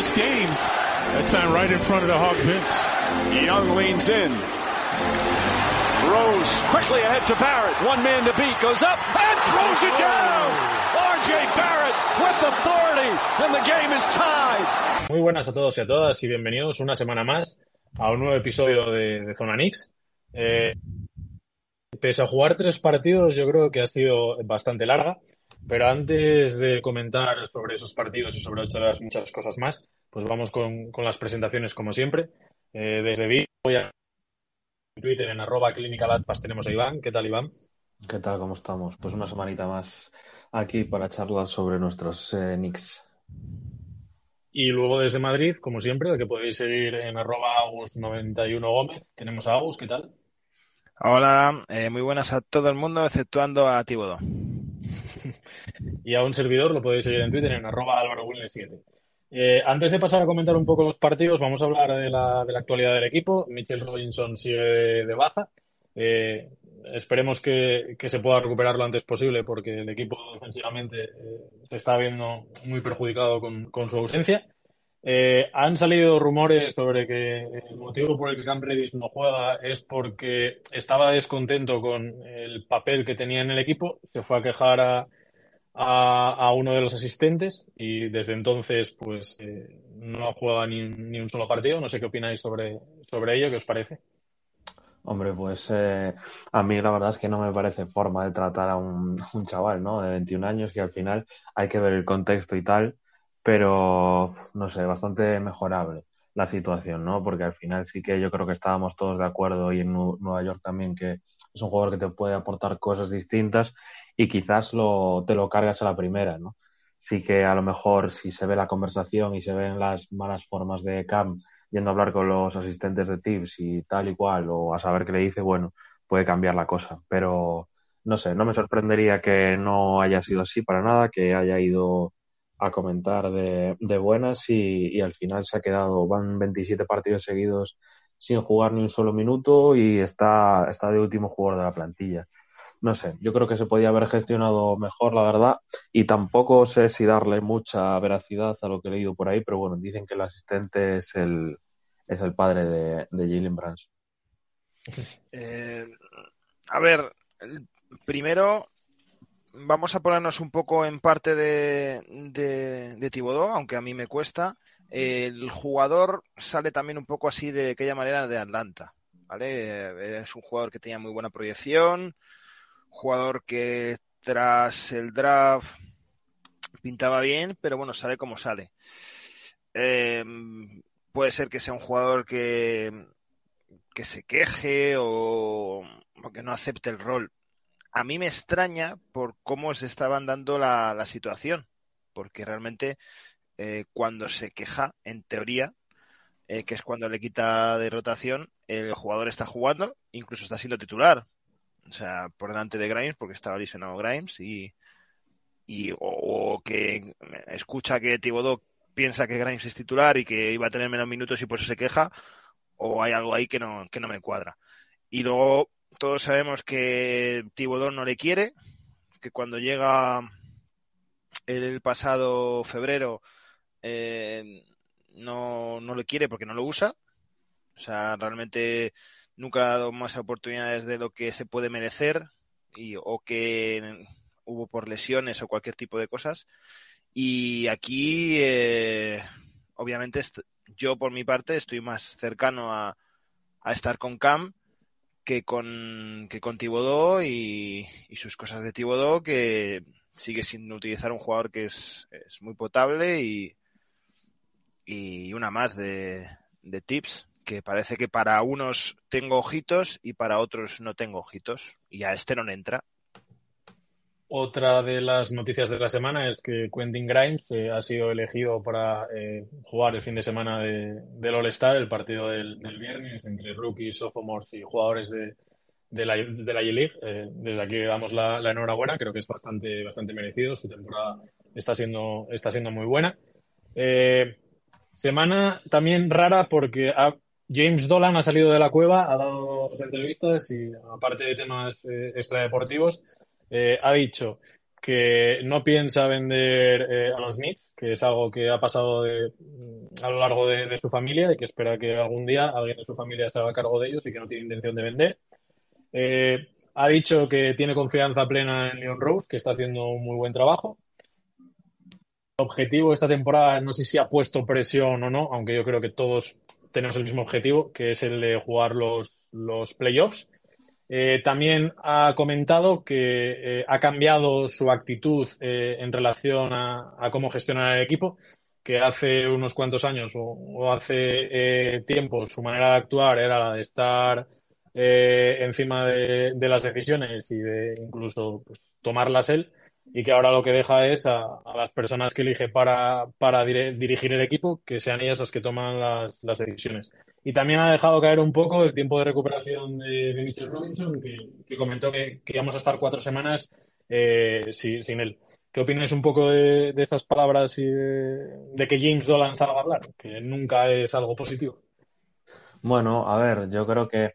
This game, that time right in front of the Hawk bench. Young leans in. Rose quickly ahead to Barrett. One man to beat. Goes up and throws it down. RJ Barrett with authority and the game is tied. Muy buenas a todos y a todas y bienvenidos una semana más a un nuevo episodio de, de Zona Nix. Eh, pese a jugar tres partidos, yo creo que ha sido bastante larga. Pero antes de comentar sobre esos partidos y sobre otras muchas cosas más, pues vamos con, con las presentaciones como siempre. Eh, desde Vigo voy a Twitter en arroba clinicalatpas tenemos a Iván. ¿Qué tal, Iván? ¿Qué tal? ¿Cómo estamos? Pues una semanita más aquí para charlar sobre nuestros eh, Knicks. Y luego desde Madrid, como siempre, que podéis seguir en arroba Agus91 Gómez. Tenemos a Agus, ¿qué tal? Hola, eh, muy buenas a todo el mundo, exceptuando a Tibodo. y a un servidor lo podéis seguir en Twitter en arroba Álvaro 7 eh, antes de pasar a comentar un poco los partidos, vamos a hablar de la, de la actualidad del equipo. Mitchell Robinson sigue de baja. Eh, esperemos que, que, se pueda recuperar lo antes posible porque el equipo defensivamente eh, se está viendo muy perjudicado con, con su ausencia. Han salido rumores sobre que el motivo por el que Cam Reddish no juega es porque estaba descontento con el papel que tenía en el equipo, se fue a quejar a, a, uno de los asistentes y desde entonces pues eh, no juega ni, ni, un solo partido. No sé qué opináis sobre, sobre ello, ¿qué os parece? Hombre, pues eh, a mí la verdad es que no me parece forma de tratar a un, un chaval ¿no? de 21 años que al final hay que ver el contexto y tal pero no sé, bastante mejorable la situación, ¿no? Porque al final sí que yo creo que estábamos todos de acuerdo y en Nueva York también que es un jugador que te puede aportar cosas distintas y quizás lo, te lo cargas a la primera, ¿no? Sí que a lo mejor si se ve la conversación y se ven las malas formas de Cam yendo a hablar con los asistentes de Tips y tal y cual, o a saber qué le dice, bueno, puede cambiar la cosa. Pero no sé, no me sorprendería que no haya sido así para nada, que haya ido a comentar de, de buenas y, y, al final se ha quedado, van 27 partidos seguidos sin jugar ni un solo minuto y está, está de último jugador de la plantilla. No sé, yo creo que se podía haber gestionado mejor, la verdad, y tampoco sé si darle mucha veracidad a lo que he leído por ahí, pero bueno, dicen que el asistente es el, es el padre de, de Jalen Brands. Eh, a ver, primero vamos a ponernos un poco en parte de, de, de Tibodó, aunque a mí me cuesta. El jugador sale también un poco así de aquella manera de Atlanta, ¿vale? Es un jugador que tenía muy buena proyección, jugador que tras el draft pintaba bien, pero bueno, sale como sale. Eh, puede ser que sea un jugador que, que se queje o, que no acepte el rol a mí me extraña por cómo se estaban dando la, la situación, porque realmente eh, cuando se queja, en teoría, eh, que es cuando le quita de rotación, el jugador está jugando, incluso está siendo titular. O sea, por delante de Grimes, porque estaba lesionado Grimes, y, y o, que escucha que Tibodó piensa que Grimes es titular y que iba a tener menos minutos y por eso se queja, o hay algo ahí que no, que no me cuadra. Y luego todos sabemos que Tibodón no le quiere, que cuando llega el pasado febrero eh, no, no le quiere porque no lo usa. O sea, realmente nunca ha dado más oportunidades de lo que se puede merecer y, o que hubo por lesiones o cualquier tipo de cosas. Y aquí, eh, obviamente, yo por mi parte estoy más cercano a, a estar con Cam que con, que con Tibodó y, y, sus cosas de Tibodó, que sigue sin utilizar un jugador que es, es muy potable y, y una más de, de, tips, que parece que para unos tengo ojitos y para otros no tengo ojitos, y a este no entra. Otra de las noticias de la semana es que Quentin Grimes eh, ha sido elegido para eh, jugar el fin de semana de, del All-Star, el partido del, viernes entre rookies, sophomores y jugadores de, de la, de la G-League. Eh, desde aquí damos la, la, enhorabuena, creo que es bastante, bastante merecido. Su temporada está siendo, está siendo muy buena. Semana también rara porque ha, James Dolan ha salido de la cueva, ha dado entrevistas y, aparte de temas eh, extradeportivos, eh, ha dicho que no piensa vender eh, a los Knicks, que es algo que ha pasado a lo largo de, su familia y que espera que algún día alguien de su familia se haga cargo de ellos y que no tiene intención de vender. Eh, ha dicho que tiene confianza plena en Leon Rose, que está haciendo un muy buen trabajo. El objetivo de esta temporada, no sé si ha puesto presión o no, aunque yo creo que todos tenemos el mismo objetivo, que es el de jugar los, los playoffs. Eh, también ha comentado que eh, ha cambiado su actitud eh, en relación a, cómo gestionar el equipo, que hace unos cuantos años o, hace tiempo su manera de actuar era la de estar encima de, las decisiones y de incluso pues, tomarlas él y que ahora lo que deja es a, las personas que elige para, para dirigir el equipo que sean ellas las que toman las, las decisiones. Y también ha dejado caer un poco el tiempo de recuperación de, de Mitchell Robinson, que, comentó que, íbamos a estar cuatro semanas eh, sin, él. ¿Qué opinas un poco de, de esas palabras y de, que James Dolan salga a hablar? Que nunca es algo positivo. Bueno, a ver, yo creo que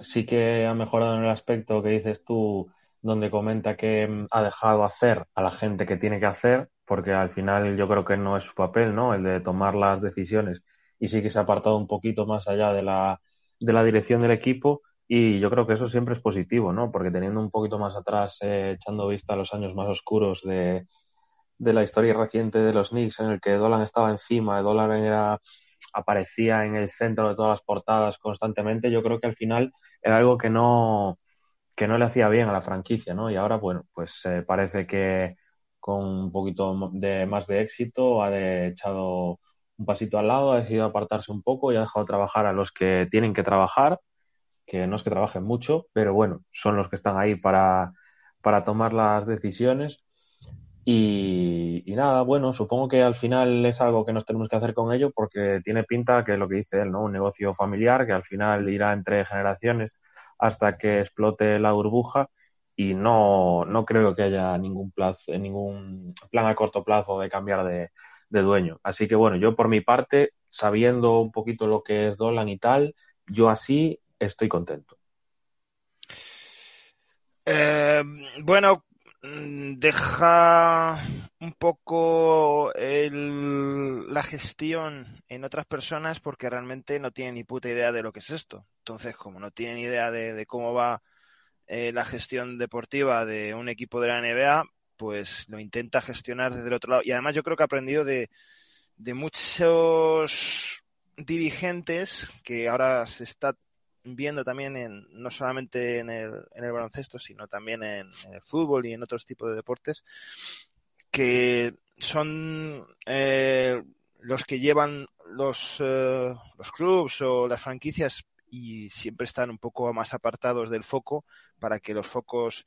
sí que ha mejorado en el aspecto que dices tú, donde comenta que ha dejado hacer a la gente que tiene que hacer, porque al final yo creo que no es su papel, ¿no? El de tomar las decisiones y sí que se ha apartado un poquito más allá de la, de la dirección del equipo y yo creo que eso siempre es positivo, ¿no? Porque teniendo un poquito más atrás, eh, echando vista a los años más oscuros de, de la historia reciente de los Knicks, en el que Dolan estaba encima, Dolan era aparecía en el centro de todas las portadas constantemente, yo creo que al final era algo que no que no le hacía bien a la franquicia, ¿no? Y ahora, bueno, pues eh, parece que con un poquito de más de éxito ha echado un pasito al lado, ha decidido apartarse un poco y ha dejado trabajar a los que tienen que trabajar, que no es que trabajen mucho, pero bueno, son los que están ahí para, para tomar las decisiones. Y, nada, bueno, supongo que al final es algo que nos tenemos que hacer con ello porque tiene pinta que lo que dice él, ¿no? Un negocio familiar que al final irá entre generaciones hasta que explote la burbuja y no, no creo que haya ningún, plazo, ningún plan a corto plazo de cambiar de, de dueño. Así que bueno, yo por mi parte, sabiendo un poquito lo que es Dolan y tal, yo así estoy contento. Eh, bueno, mm, deja un poco la gestión en otras personas porque realmente no tienen ni puta idea de lo que es esto. Entonces, como no tienen idea de, cómo va eh, la gestión deportiva de un equipo de la NBA, pues lo intenta gestionar desde el otro lado. Y además yo creo que ha aprendido de, muchos dirigentes que ahora se está viendo también en, no solamente en el, en el baloncesto, sino también en, el fútbol y en otros tipos de deportes, que son eh, los que llevan los, eh, los clubs o las franquicias y siempre están un poco más apartados del foco para que los focos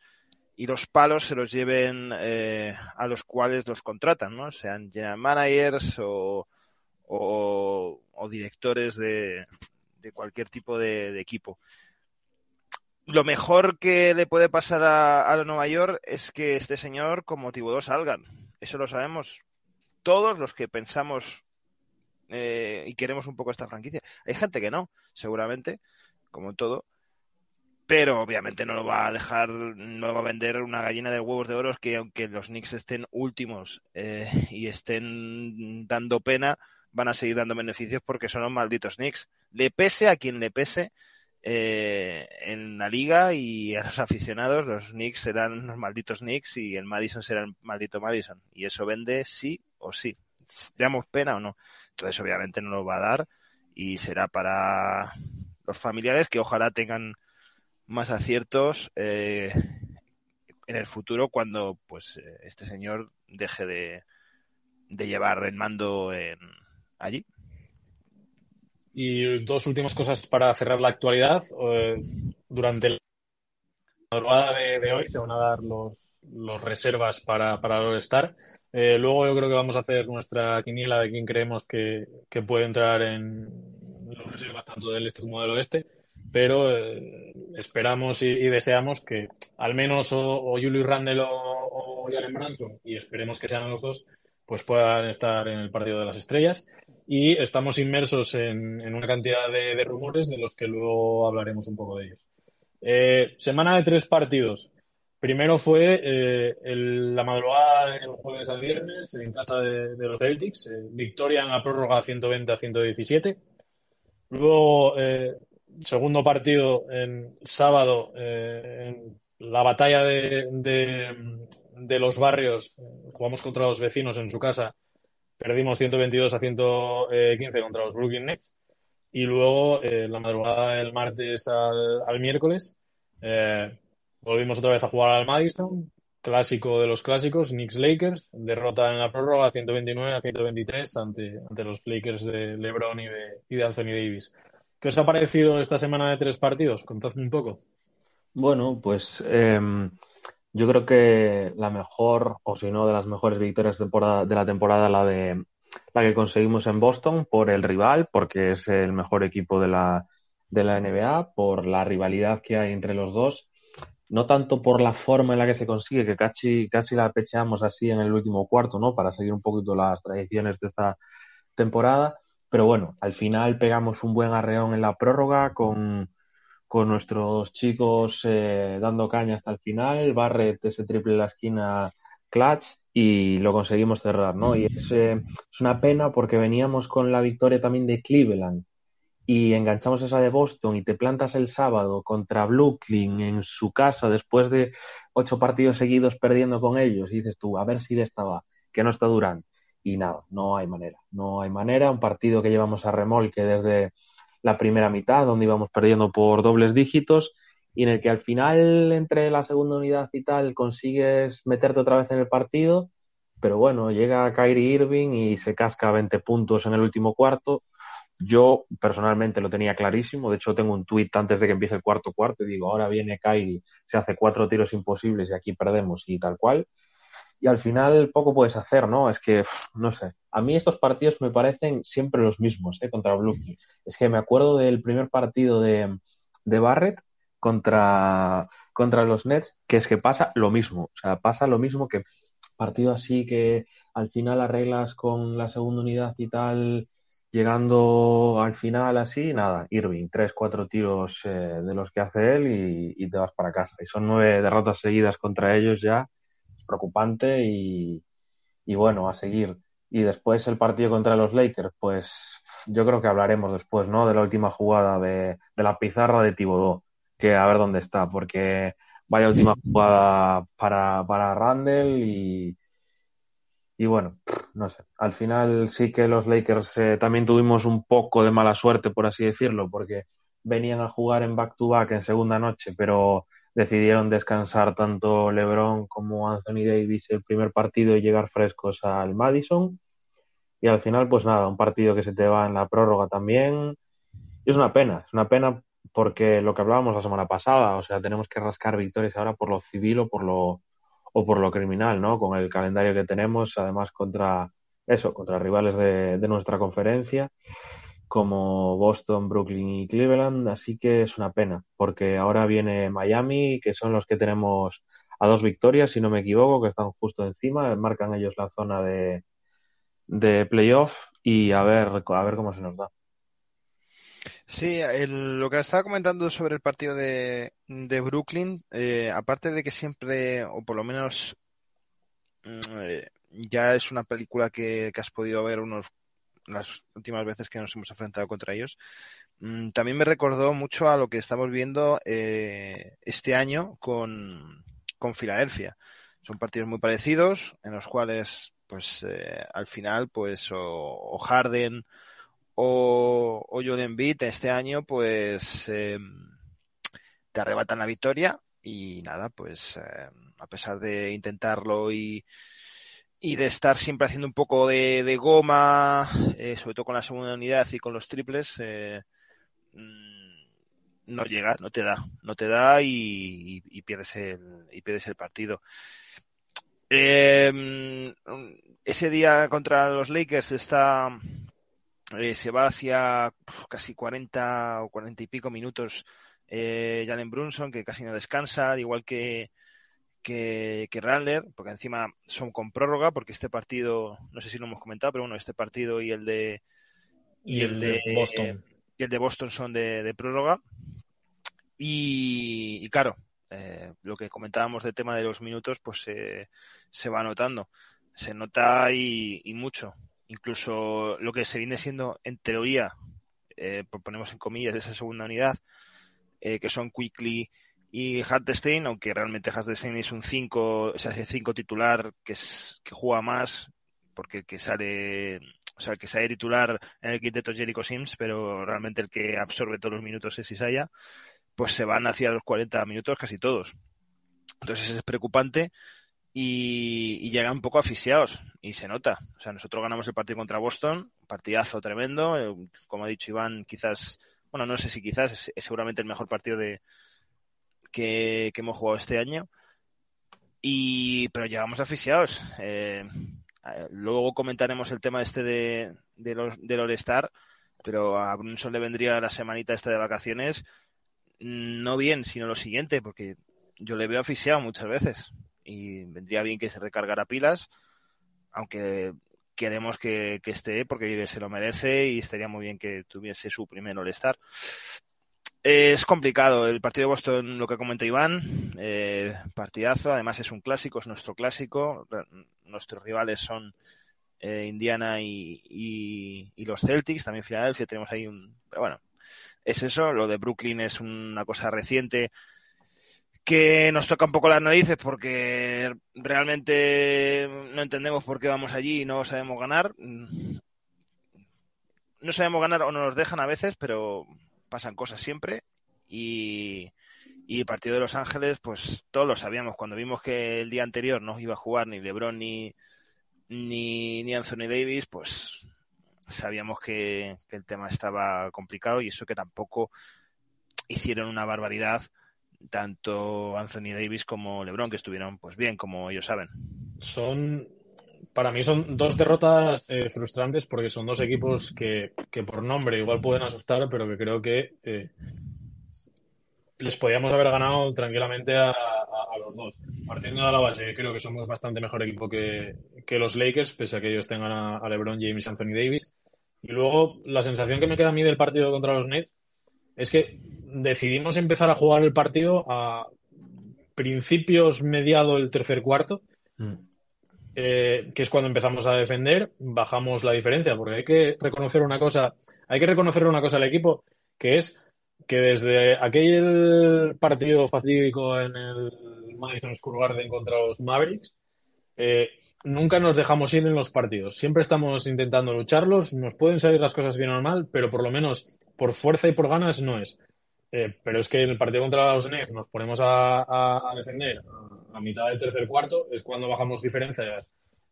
y los palos se los lleven eh, a los cuales los contratan, ¿no? Sean general managers o, directores de, cualquier tipo de, equipo. Lo mejor que le puede pasar a, a Nueva York es que este señor como 2 salgan. Eso lo sabemos todos los que pensamos eh, y queremos un poco esta franquicia. Hay gente que no, seguramente, como todo, pero obviamente no lo va a dejar, no va a vender una gallina de huevos de oro que aunque los Knicks estén últimos eh, y estén dando pena, van a seguir dando beneficios porque son los malditos Knicks. Le pese a quien le pese eh, en la liga y a los aficionados, los Knicks serán los malditos Knicks y el Madison será el maldito Madison. Y eso vende sí o sí. Damos pena o no. Entonces obviamente no lo va a dar y será para los familiares que ojalá tengan más aciertos eh, en el futuro cuando pues eh, este señor deje de, llevar el mando en, allí. Y dos últimas cosas para cerrar la actualidad. Eh, durante la madrugada de, hoy se van a dar los, los reservas para, para el All-Star. luego yo creo que vamos a hacer nuestra quiniela de quién creemos que, que puede entrar en los reservas tanto del este como del oeste pero eh, esperamos y, deseamos que al menos o, Julius Randle o, o Jalen Branson, y esperemos que sean los dos, pues puedan estar en el partido de las estrellas. Y estamos inmersos en, una cantidad de, rumores de los que luego hablaremos un poco de ellos. Eh, semana de tres partidos. Primero fue eh, la madrugada del jueves al viernes en casa de, de los Celtics, eh, victoria en la prórroga 120 a 117. Luego, eh, segundo partido en sábado, en la batalla de, de, de los barrios, jugamos contra los vecinos en su casa, perdimos 122 a 115 contra los Brooklyn Nets. Y luego, eh, la madrugada del martes al, miércoles, eh, volvimos otra vez a jugar al Madison, clásico de los clásicos, Knicks Lakers, derrota en la prórroga 129 a 123 ante, ante los Lakers de LeBron y de, y de Anthony Davis. ¿Qué os ha parecido esta semana de tres partidos? Contadme un poco. Bueno, pues eh, yo creo que la mejor, o si no, de las mejores victorias temporada, de la temporada, la de la que conseguimos en Boston por el rival, porque es el mejor equipo de la, de la NBA, por la rivalidad que hay entre los dos, no tanto por la forma en la que se consigue, que casi, casi la pecheamos así en el último cuarto, ¿no? Para seguir un poquito las tradiciones de esta temporada, pero bueno, al final pegamos un buen arreón en la prórroga con, con nuestros chicos eh, dando caña hasta el final, Barrett ese triple en la esquina clutch y lo conseguimos cerrar, ¿no? Y es, eh, es, una pena porque veníamos con la victoria también de Cleveland y enganchamos esa de Boston y te plantas el sábado contra Brooklyn en su casa después de ocho partidos seguidos perdiendo con ellos y dices tú, a ver si de esta va, que no está Durant. Y nada, no hay manera, no hay manera. Un partido que llevamos a remolque desde la primera mitad, donde íbamos perdiendo por dobles dígitos y en el que al final, entre la segunda unidad y tal, consigues meterte otra vez en el partido, pero bueno, llega Kyrie Irving y se casca 20 puntos en el último cuarto. Yo personalmente lo tenía clarísimo, de hecho tengo un tuit antes de que empiece el cuarto cuarto y digo, ahora viene Kyrie, se hace cuatro tiros imposibles y aquí perdemos y tal cual. Y al final poco puedes hacer, ¿no? Es que, no sé, a mí estos partidos me parecen siempre los mismos, ¿eh? Contra Brooklyn. Es que me acuerdo del primer partido de, de Barrett, contra, contra los Nets, que es que pasa lo mismo. O sea, pasa lo mismo que partido así que al final arreglas con la segunda unidad y tal, llegando al final así, nada, Irving, tres, cuatro tiros eh, de los que hace él y, y, te vas para casa. Y son nueve derrotas seguidas contra ellos ya, preocupante y, y bueno, a seguir. Y después el partido contra los Lakers, pues yo creo que hablaremos después, ¿no? De la última jugada de, de la pizarra de Tibodó que a ver dónde está, porque vaya última jugada para, para Randall y, y bueno, no sé, al final sí que los Lakers eh, también tuvimos un poco de mala suerte, por así decirlo, porque venían a jugar en back-to-back -back en segunda noche, pero decidieron descansar tanto LeBron como Anthony Davis el primer partido y llegar frescos al Madison. Y al final, pues nada, un partido que se te va en la prórroga también. Y es una pena, es una pena porque lo que hablábamos la semana pasada, o sea, tenemos que rascar victorias ahora por lo civil o por lo o por lo criminal, ¿no? Con el calendario que tenemos, además contra eso, contra rivales de, de nuestra conferencia, como Boston, Brooklyn y Cleveland, así que es una pena, porque ahora viene Miami, que son los que tenemos a dos victorias, si no me equivoco, que están justo encima, marcan ellos la zona de, de playoff y a ver, a ver cómo se nos da. Sí, lo que estaba comentando sobre el partido de, de Brooklyn, eh, aparte de que siempre, o por lo menos eh, ya es una película que, que, has podido ver unos las últimas veces que nos hemos enfrentado contra ellos, mmm, también me recordó mucho a lo que estamos viendo eh, este año con, con Filadelfia. Son partidos muy parecidos, en los cuales, pues, eh, al final, pues, o, o Harden o, o Joel Embiid este año pues eh, te arrebatan la victoria y nada, pues eh, a pesar de intentarlo y, y de estar siempre haciendo un poco de, de goma, eh, sobre todo con la segunda unidad y con los triples, eh, no llega, no te da, no te da y, y, pierdes el y pierdes el partido. Eh, ese día contra los Lakers está eh, se va hacia casi 40 o 40 y pico minutos eh, Jalen Brunson, que casi no descansa, igual que, que, que Randler, porque encima son con prórroga, porque este partido, no sé si lo hemos comentado, pero bueno, este partido y el de y, y el, de, de Boston eh, y el de Boston son de, de prórroga. Y, y, claro, eh, lo que comentábamos del tema de los minutos, pues se va notando. Se nota y, mucho. Incluso lo que se viene siendo, en teoría, eh, ponemos en comillas, esa segunda unidad, eh, que son Quickly y Hartstein, aunque realmente Hartstein es un 5, o sea, ese 5 titular que, es, que juega más, porque el que sale, o sea, el que sale titular en el quinteto Jericho Sims, pero realmente el que absorbe todos los minutos es Isaiah, pues se van hacia los 40 minutos casi todos. Entonces es preocupante y, llegan un poco asfixiados y se nota. O sea, nosotros ganamos el partido contra Boston, partidazo tremendo, eh, como ha dicho Iván, quizás, bueno, no sé si quizás, es, seguramente el mejor partido de que, hemos jugado este año. Y, pero llegamos asfixiados. Eh, luego comentaremos el tema este de, los, del All-Star, pero a Brunson le vendría la semanita esta de vacaciones no bien, sino lo siguiente, porque yo le veo asfixiado muchas veces y vendría bien que se recargara pilas, aunque queremos que, esté porque se lo merece y estaría muy bien que tuviese su primer All-Star. Es complicado. El partido de Boston, lo que comenta Iván, eh, partidazo, además es un clásico, es nuestro clásico, nuestros rivales son eh, Indiana y, y, los Celtics, también Filadelfia, tenemos ahí un... Pero bueno, es eso, lo de Brooklyn es una cosa reciente, que nos toca un poco las narices porque realmente no entendemos por qué vamos allí y no sabemos ganar. No sabemos ganar o no nos dejan a veces, pero pasan cosas siempre. Y, y el partido de Los Ángeles, pues todos lo sabíamos. Cuando vimos que el día anterior no iba a jugar ni LeBron ni, ni, ni Anthony Davis, pues sabíamos que, que el tema estaba complicado y eso que tampoco hicieron una barbaridad tanto Anthony Davis como LeBron, que estuvieron pues bien, como ellos saben. Son, para mí son dos derrotas eh, frustrantes porque son dos equipos que, por nombre igual pueden asustar, pero que creo que eh, les podíamos haber ganado tranquilamente a, los dos. Partiendo de la base, creo que somos bastante mejor equipo que, los Lakers, pese a que ellos tengan a, LeBron James y Anthony Davis. Y luego la sensación que me queda a mí del partido contra los Nets es que decidimos empezar a jugar el partido a principios, mediado el tercer cuarto, mm. Eh, que es cuando empezamos a defender, bajamos la diferencia, porque hay que reconocer una cosa, hay que reconocer una cosa al equipo, que es que desde aquel partido fatídico en el Madison Square Garden contra los Mavericks, eh, nunca nos dejamos ir en los partidos. Siempre estamos intentando lucharlos. Nos pueden salir las cosas bien o mal, pero por lo menos por fuerza y por ganas no es. Eh, pero es que en el partido contra los Nets nos ponemos a, defender a, mitad del tercer cuarto, es cuando bajamos diferencias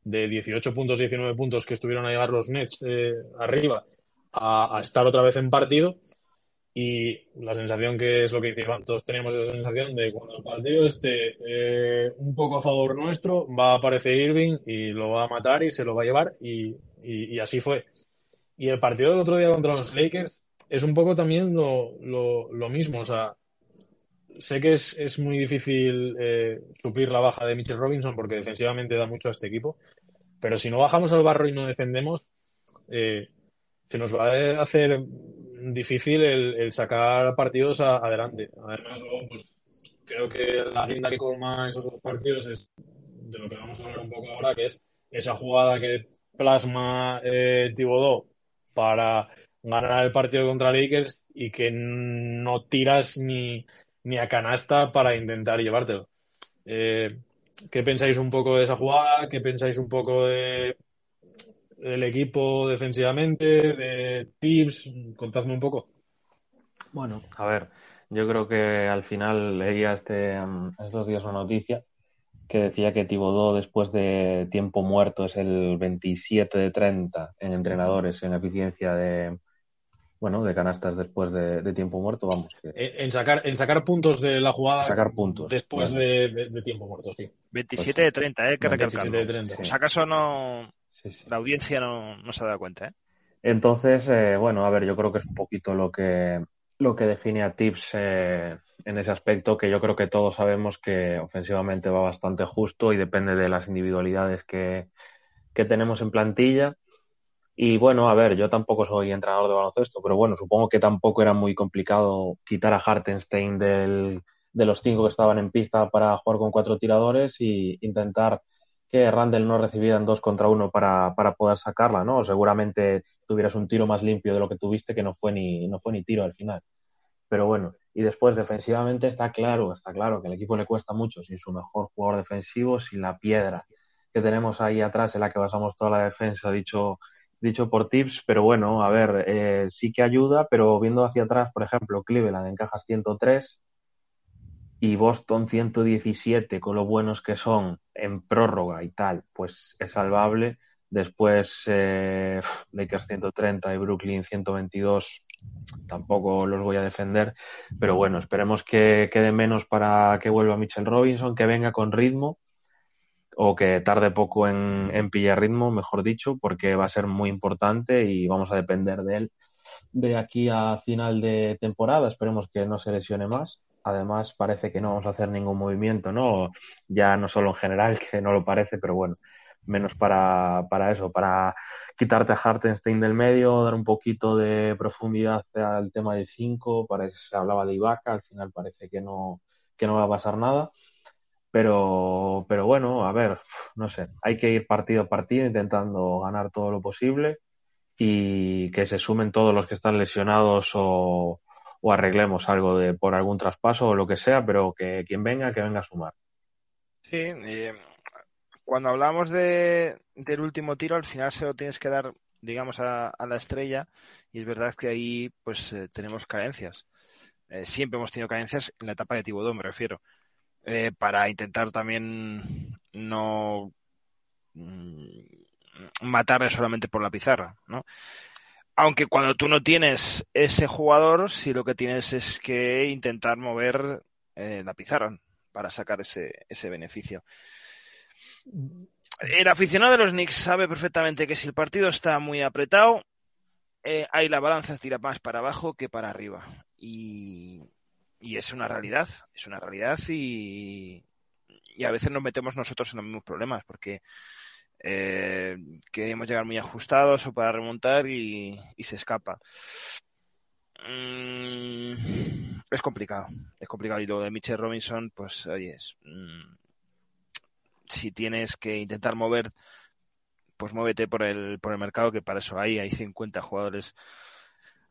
de 18 puntos, 19 puntos que estuvieron a llegar los Nets eh, arriba a, estar otra vez en partido. Y la sensación que es lo que dice todos teníamos esa sensación de cuando el partido esté eh, un poco a favor nuestro, va a aparecer Irving y lo va a matar y se lo va a llevar y, y así fue. Y el partido del otro día contra los Lakers es un poco también lo, lo, mismo. O sea, sé que es, es muy difícil eh, suplir la baja de Mitchell Robinson porque defensivamente da mucho a este equipo. Pero si no bajamos al barro y no defendemos, eh, se nos va a hacer difícil el, sacar partidos adelante. Además, luego, pues, creo que la linda que colma esos dos partidos es de lo que vamos a hablar un poco ahora, que es esa jugada que plasma eh, Tibodó para ganar el partido contra Lakers y que no tiras ni, ni a canasta para intentar llevártelo. Eh, ¿Qué pensáis un poco de esa jugada? ¿Qué pensáis un poco de, del equipo defensivamente? ¿De tips? Contadme un poco. Bueno, a ver, yo creo que al final leía este, mm, estos días una noticia que decía que Tibodó después de tiempo muerto es el 27 de 30 en entrenadores en eficiencia de, bueno, de canastas después de, tiempo muerto, vamos. En, sacar, en sacar puntos de la jugada. Sacar puntos. Después de, tiempo muerto, sí. 27 de 30, ¿eh? Que recalcarlo. Si acaso no. La audiencia no, se ha dado cuenta, ¿eh? Entonces, eh, bueno, a ver, yo creo que es un poquito lo que, lo que define a Tips eh, en ese aspecto, que yo creo que todos sabemos que ofensivamente va bastante justo y depende de las individualidades que, que tenemos en plantilla y bueno, a ver, yo tampoco soy entrenador de baloncesto, pero bueno, supongo que tampoco era muy complicado quitar a Hartenstein del, de los cinco que estaban en pista para jugar con cuatro tiradores y intentar que Randall no recibieran dos contra uno para, para poder sacarla, ¿no? Seguramente tuvieras un tiro más limpio de lo que tuviste, que no fue ni, no fue ni tiro al final. Pero bueno, y después defensivamente está claro, está claro que al equipo le cuesta mucho sin su mejor jugador defensivo, sin la piedra que tenemos ahí atrás en la que basamos toda la defensa, dicho, dicho por tips, pero bueno, a ver, eh, sí que ayuda, pero viendo hacia atrás, por ejemplo, Cleveland encajas 103 y Boston 117, con lo buenos que son en prórroga y tal, pues es salvable. Después eh, Lakers 130 y Brooklyn 122 tampoco los voy a defender, pero bueno, esperemos que quede menos para que vuelva Mitchell Robinson, que venga con ritmo o que tarde poco en, en pillar ritmo, mejor dicho, porque va a ser muy importante y vamos a depender de él de aquí a final de temporada. Esperemos que no se lesione más. Además, parece que no vamos a hacer ningún movimiento, ¿no? Ya no solo en general, que no lo parece, pero bueno, menos para, para eso, para quitarte a Hartenstein del medio, dar un poquito de profundidad al tema de 5, parece se hablaba de Ibaka, al final parece que no, que no va a pasar nada. Pero, pero bueno, a ver, no sé, hay que ir partido a partido intentando ganar todo lo posible y que se sumen todos los que están lesionados o, o arreglemos algo de por algún traspaso o lo que sea, pero que quien venga, que venga a sumar. Sí, eh, cuando hablamos de, del último tiro, al final se lo tienes que dar, digamos, a, la estrella, y es verdad que ahí pues eh, tenemos carencias. Eh, siempre hemos tenido carencias en la etapa de Tibodón, me refiero, eh, para intentar también no mm, matarle solamente por la pizarra, ¿no? Aunque cuando tú no tienes ese jugador, si lo que tienes es que intentar mover la pizarra para sacar ese, ese beneficio. El aficionado de los Knicks sabe perfectamente que si el partido está muy apretado, eh, ahí la balanza tira más para abajo que para arriba. Y, es una realidad, es una realidad y, a veces nos metemos nosotros en los mismos problemas porque eh, queremos llegar muy ajustados o para remontar y, se escapa. Mm, es complicado, es complicado. Y lo de Mitchell Robinson, pues, oye, es, mm, si tienes que intentar mover, pues muévete por el, por el mercado, que para eso hay, hay 50 jugadores,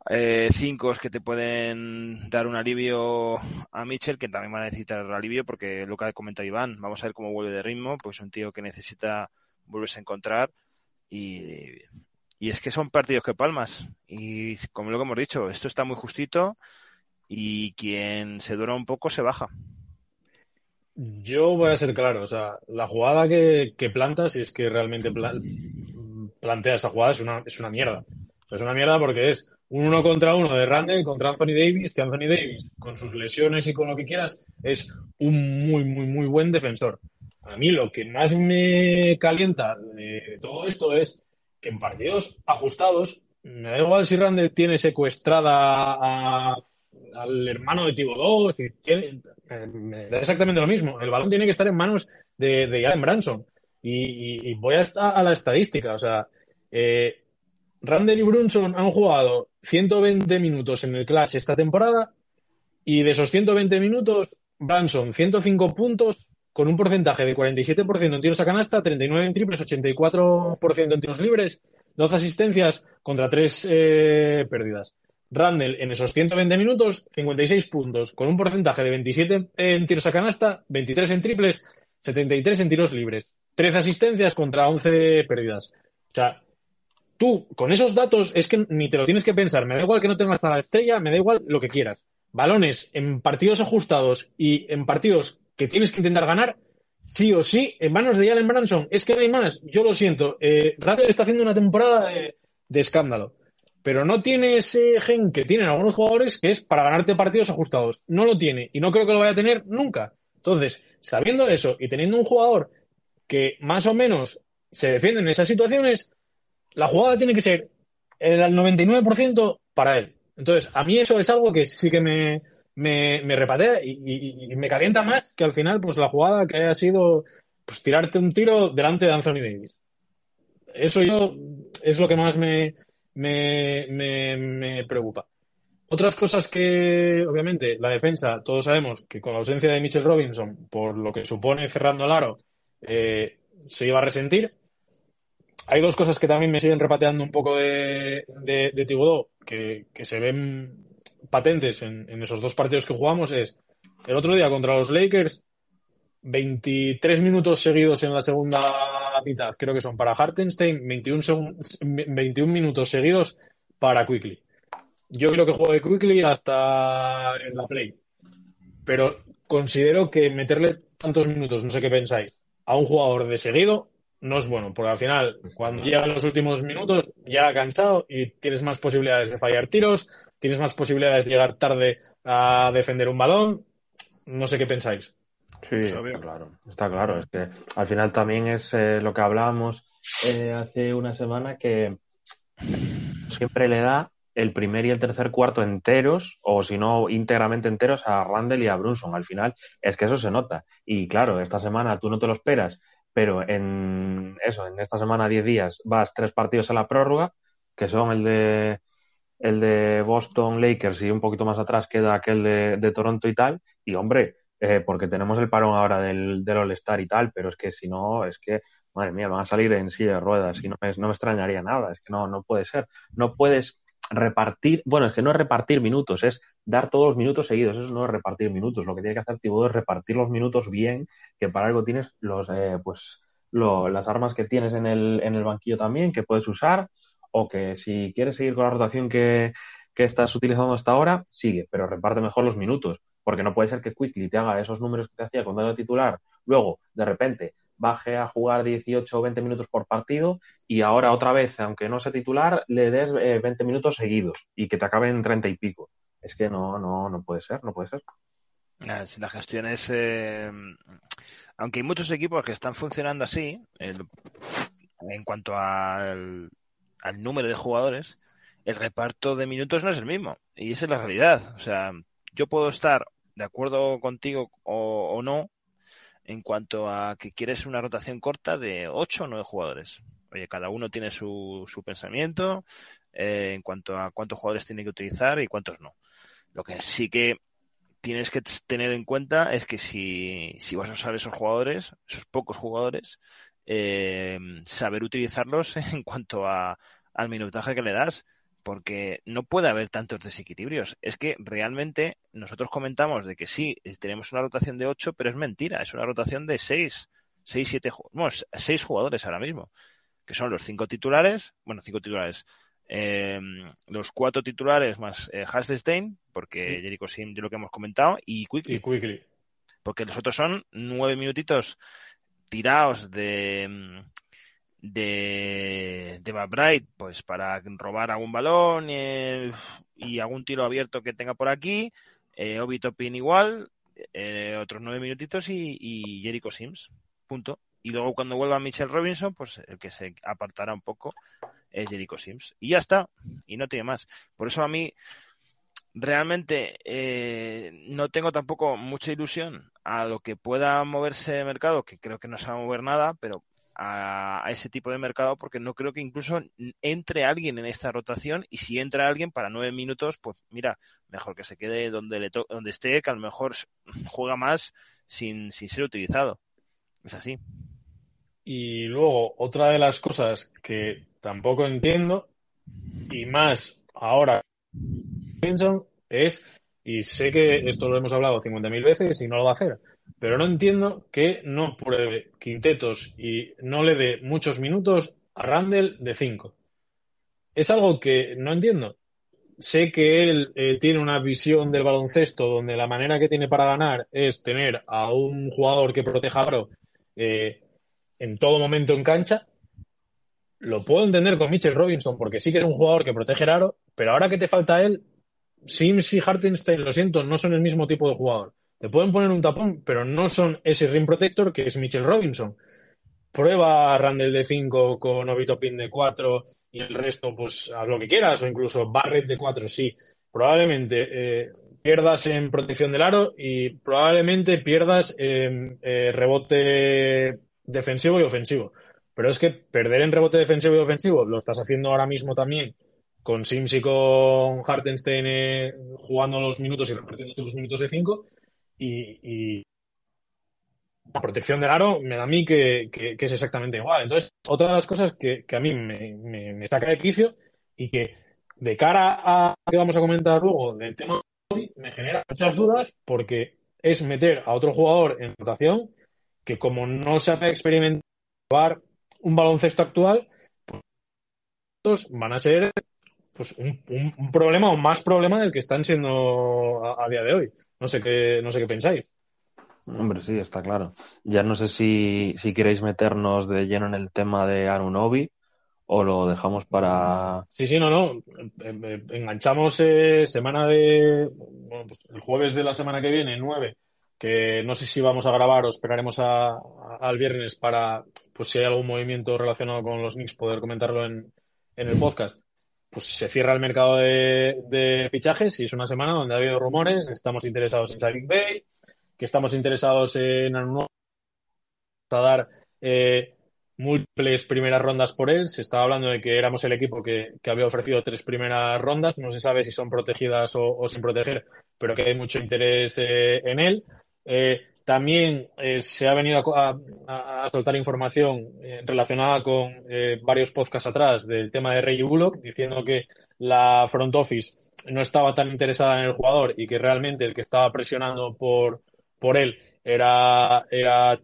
eh, cinco que te pueden dar un alivio a Mitchell, que también van a necesitar alivio, porque lo que comenta Iván, vamos a ver cómo vuelve de ritmo, pues un tío que necesita volverse a encontrar y, y es que son partidos que palmas. Y como lo que hemos dicho, esto está muy justito y quien se dura un poco se baja. Yo voy a ser claro, o sea, la jugada que, que plantas, si es que realmente plantea esa jugada, es una, es una mierda. es una mierda porque es un uno contra uno de Randall contra Anthony Davis, que Anthony Davis, con sus lesiones y con lo que quieras, es un muy, muy, muy buen defensor. A mí lo que más me calienta de todo esto es que en partidos ajustados, me da igual si Randall tiene secuestrada al hermano de Thibodeau, si tiene, exactamente lo mismo. El balón tiene que estar en manos de, de Jalen Branson. Y, voy a, a, la estadística. O sea, eh, Randall y Brunson han jugado 120 minutos en el clutch esta temporada y de esos 120 minutos, Branson 105 puntos con un porcentaje de 47% en tiros a canasta, 39 en triples, 84% en tiros libres, 12 asistencias contra 3 eh, pérdidas. Randall en esos 120 minutos, 56 puntos, con un porcentaje de 27 en tiros a canasta, 23 en triples, 73 en tiros libres, 13 asistencias contra 11 pérdidas. O sea, tú con esos datos es que ni te lo tienes que pensar. Me da igual que no tengas a la estrella, me da igual lo que quieras. Balones en partidos ajustados y en partidos que tienes que intentar ganar, sí o sí, en manos de Jalen Branson. Es que no hay más. Yo lo siento. Eh, Randall está haciendo una temporada de escándalo pero no tiene ese gen que tienen algunos jugadores que es para ganarte partidos ajustados. No lo tiene y no creo que lo vaya a tener nunca. Entonces, sabiendo eso y teniendo un jugador que más o menos se defiende en esas situaciones, la jugada tiene que ser el 99% para él. Entonces, a mí eso es algo que sí que me, me, repatea y, y, me calienta más que al final, pues la jugada que haya sido pues tirarte un tiro delante de Anthony Davis. Eso yo es lo que más me, me, me, me preocupa. Otras cosas que, obviamente, la defensa, todos sabemos que con la ausencia de Mitchell Robinson, por lo que supone cerrando el aro, eh, se iba a resentir. Hay dos cosas que también me siguen repateando un poco de, de, Thibodeau, que, se ven patentes en, en, esos dos partidos que jugamos, es el otro día contra los Lakers, 23 minutos seguidos en la segunda mitad, creo que son para Hartenstein, 21, 21 minutos seguidos para Quickly. Yo creo que juegue Quickly hasta en la play. Pero considero que meterle tantos minutos, no sé qué pensáis, a un jugador de seguido no es bueno, porque al final, cuando llegan los últimos minutos, ya ha cansado y tienes más posibilidades de fallar tiros, tienes más posibilidades de llegar tarde a defender un balón. No sé qué pensáis. Sí, está claro, está claro. Es que al final también es eh, lo que hablábamos eh, hace una semana que siempre le da el primer y el tercer cuarto enteros, o si no, íntegramente enteros a Randall y a Brunson. Al final es que eso se nota. Y claro, esta semana tú no te lo esperas, pero en eso, en esta semana, 10 días, vas tres partidos a la prórroga, que son el de el de Boston Lakers y un poquito más atrás queda aquel de, Toronto y tal. Y hombre, eh, porque tenemos el parón ahora del, del All-Star y tal, pero es que si no, es que, madre mía, van a salir en silla de ruedas y no me, no me extrañaría nada. Es que no, no puede ser. No puedes repartir, bueno, es que no es repartir minutos, es dar todos los minutos seguidos, eso no es repartir minutos, lo que tiene que hacer Thibodeau es repartir los minutos bien, que para algo tienes los, eh, pues, lo, las armas que tienes en el, en el banquillo también, que puedes usar, o que si quieres seguir con la rotación que, que estás utilizando hasta ahora, sigue, pero reparte mejor los minutos, porque no puede ser que Quickly te haga esos números que te hacía cuando era titular, luego, de repente, baje a jugar 18 o 20 minutos por partido y ahora otra vez, aunque no sea titular, le des eh, 20 minutos seguidos y que te acaben 30 y pico. Es que no, no, no puede ser, no puede ser. La gestión es. Eh, aunque hay muchos equipos que están funcionando así, el, en cuanto al, número de jugadores, el reparto de minutos no es el mismo. Y esa es la realidad. O sea, yo puedo estar de acuerdo contigo o no en cuanto a que quieres una rotación corta de 8 o 9 jugadores. Oye, cada uno tiene su, su pensamiento eh, en cuanto a cuántos jugadores tiene que utilizar y cuántos no. Lo que sí que tienes que tener en cuenta es que si, si vas a usar esos jugadores, esos pocos jugadores, eh, saber utilizarlos en cuanto a, al minutaje que le das porque no puede haber tantos desequilibrios. Es que realmente nosotros comentamos de que sí, tenemos una rotación de 8, pero es mentira, es una rotación de 6, 6, 7, bueno, 6 jugadores ahora mismo, que son los 5 titulares, bueno, 5 titulares, eh, los 4 titulares más eh, Hasselstein, porque sí. Jericho Sim, de lo que hemos comentado, y Quickly. Y Quickly. Porque los otros son 9 minutitos tirados de de, de McBride, pues para robar algún balón eh, y algún tiro abierto que tenga por aquí. Eh, Obi Topin igual, eh, otros nueve minutitos y, y, Jericho Sims. Punto. Y luego cuando vuelva Michelle Robinson, pues el que se apartará un poco es Jericho Sims. Y ya está. Y no tiene más. Por eso a mí realmente eh, no tengo tampoco mucha ilusión a lo que pueda moverse el mercado, que creo que no se va a mover nada, pero a, ese tipo de mercado porque no creo que incluso entre alguien en esta rotación y si entra alguien para nueve minutos, pues mira, mejor que se quede donde, le donde esté, que a lo mejor juega más sin, sin ser utilizado. Es así. Y luego, otra de las cosas que tampoco entiendo, y más ahora, es, y sé que esto lo hemos hablado 50.000 veces y no lo va a hacer, pero no entiendo que no pruebe quintetos y no le dé muchos minutos a Randall de 5. Es algo que no entiendo. Sé que él eh, tiene una visión del baloncesto donde la manera que tiene para ganar es tener a un jugador que proteja aro eh, en todo momento en cancha. Lo puedo entender con Mitchell Robinson porque sí que es un jugador que protege el aro, pero ahora que te falta él, Sims y Hartenstein, lo siento, no son el mismo tipo de jugador. Te pueden poner un tapón, pero no son ese rim protector que es Mitchell Robinson. Prueba Randall de 5 con Obito Pin de 4 y el resto, pues haz lo que quieras, o incluso Barrett de 4, sí. Probablemente eh, pierdas en protección del aro y probablemente pierdas en eh, rebote defensivo y ofensivo. Pero es que perder en rebote defensivo y ofensivo lo estás haciendo ahora mismo también con Sims y con Hartenstein eh, jugando los minutos y repartiendo los minutos de 5. Y, la protección del aro me da a mí que, es exactamente igual. Entonces, otra de las cosas que, a mí me, me, saca de quicio y que de cara a lo que vamos a comentar luego del tema me genera muchas dudas porque es meter a otro jugador en rotación que como no sabe experimentar un baloncesto actual, pues van a ser pues un, problema o más problema del que están siendo a, día de hoy. No sé qué, no sé qué pensáis. Hombre, sí, está claro. Ya no sé si, si queréis meternos de lleno en el tema de Arunobi o lo dejamos para. Sí, sí, no, no. Enganchamos eh, semana de. Bueno, pues el jueves de la semana que viene, 9, que no sé si vamos a grabar o esperaremos al viernes para, pues si hay algún movimiento relacionado con los Knicks, poder comentarlo en, en el podcast. Pues se cierra el mercado de, fichajes y es una semana donde ha habido rumores. Estamos interesados en Sadik Bay, que estamos interesados en a dar eh, múltiples primeras rondas por él. Se estaba hablando de que éramos el equipo que, había ofrecido tres primeras rondas. No se sabe si son protegidas o, sin proteger, pero que hay mucho interés eh, en él. Eh, también eh, se ha venido a, soltar información relacionada con varios podcasts atrás del tema de Reggie Bullock, diciendo que la front office no estaba tan interesada en el jugador y que realmente el que estaba presionando por, por él era, era.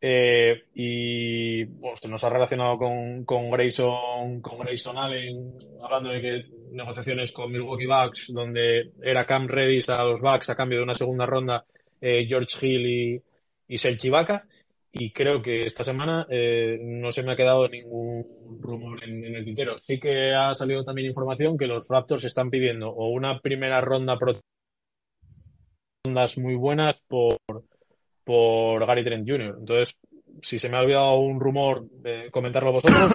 Eh, y bueno, nos ha relacionado con, con, Grayson, con Grayson Allen, hablando de que negociaciones con Milwaukee Bucks, donde era Cam Redis a los Bucks a cambio de una segunda ronda, eh, George Hill y, y Selchivaka. Y creo que esta semana eh, no se me ha quedado ningún rumor en, el tintero. Sí que ha salido también información que los Raptors están pidiendo o una primera ronda rondas muy buenas por por Gary Trent Jr. Entonces, si se me ha olvidado un rumor, de comentarlo vosotros,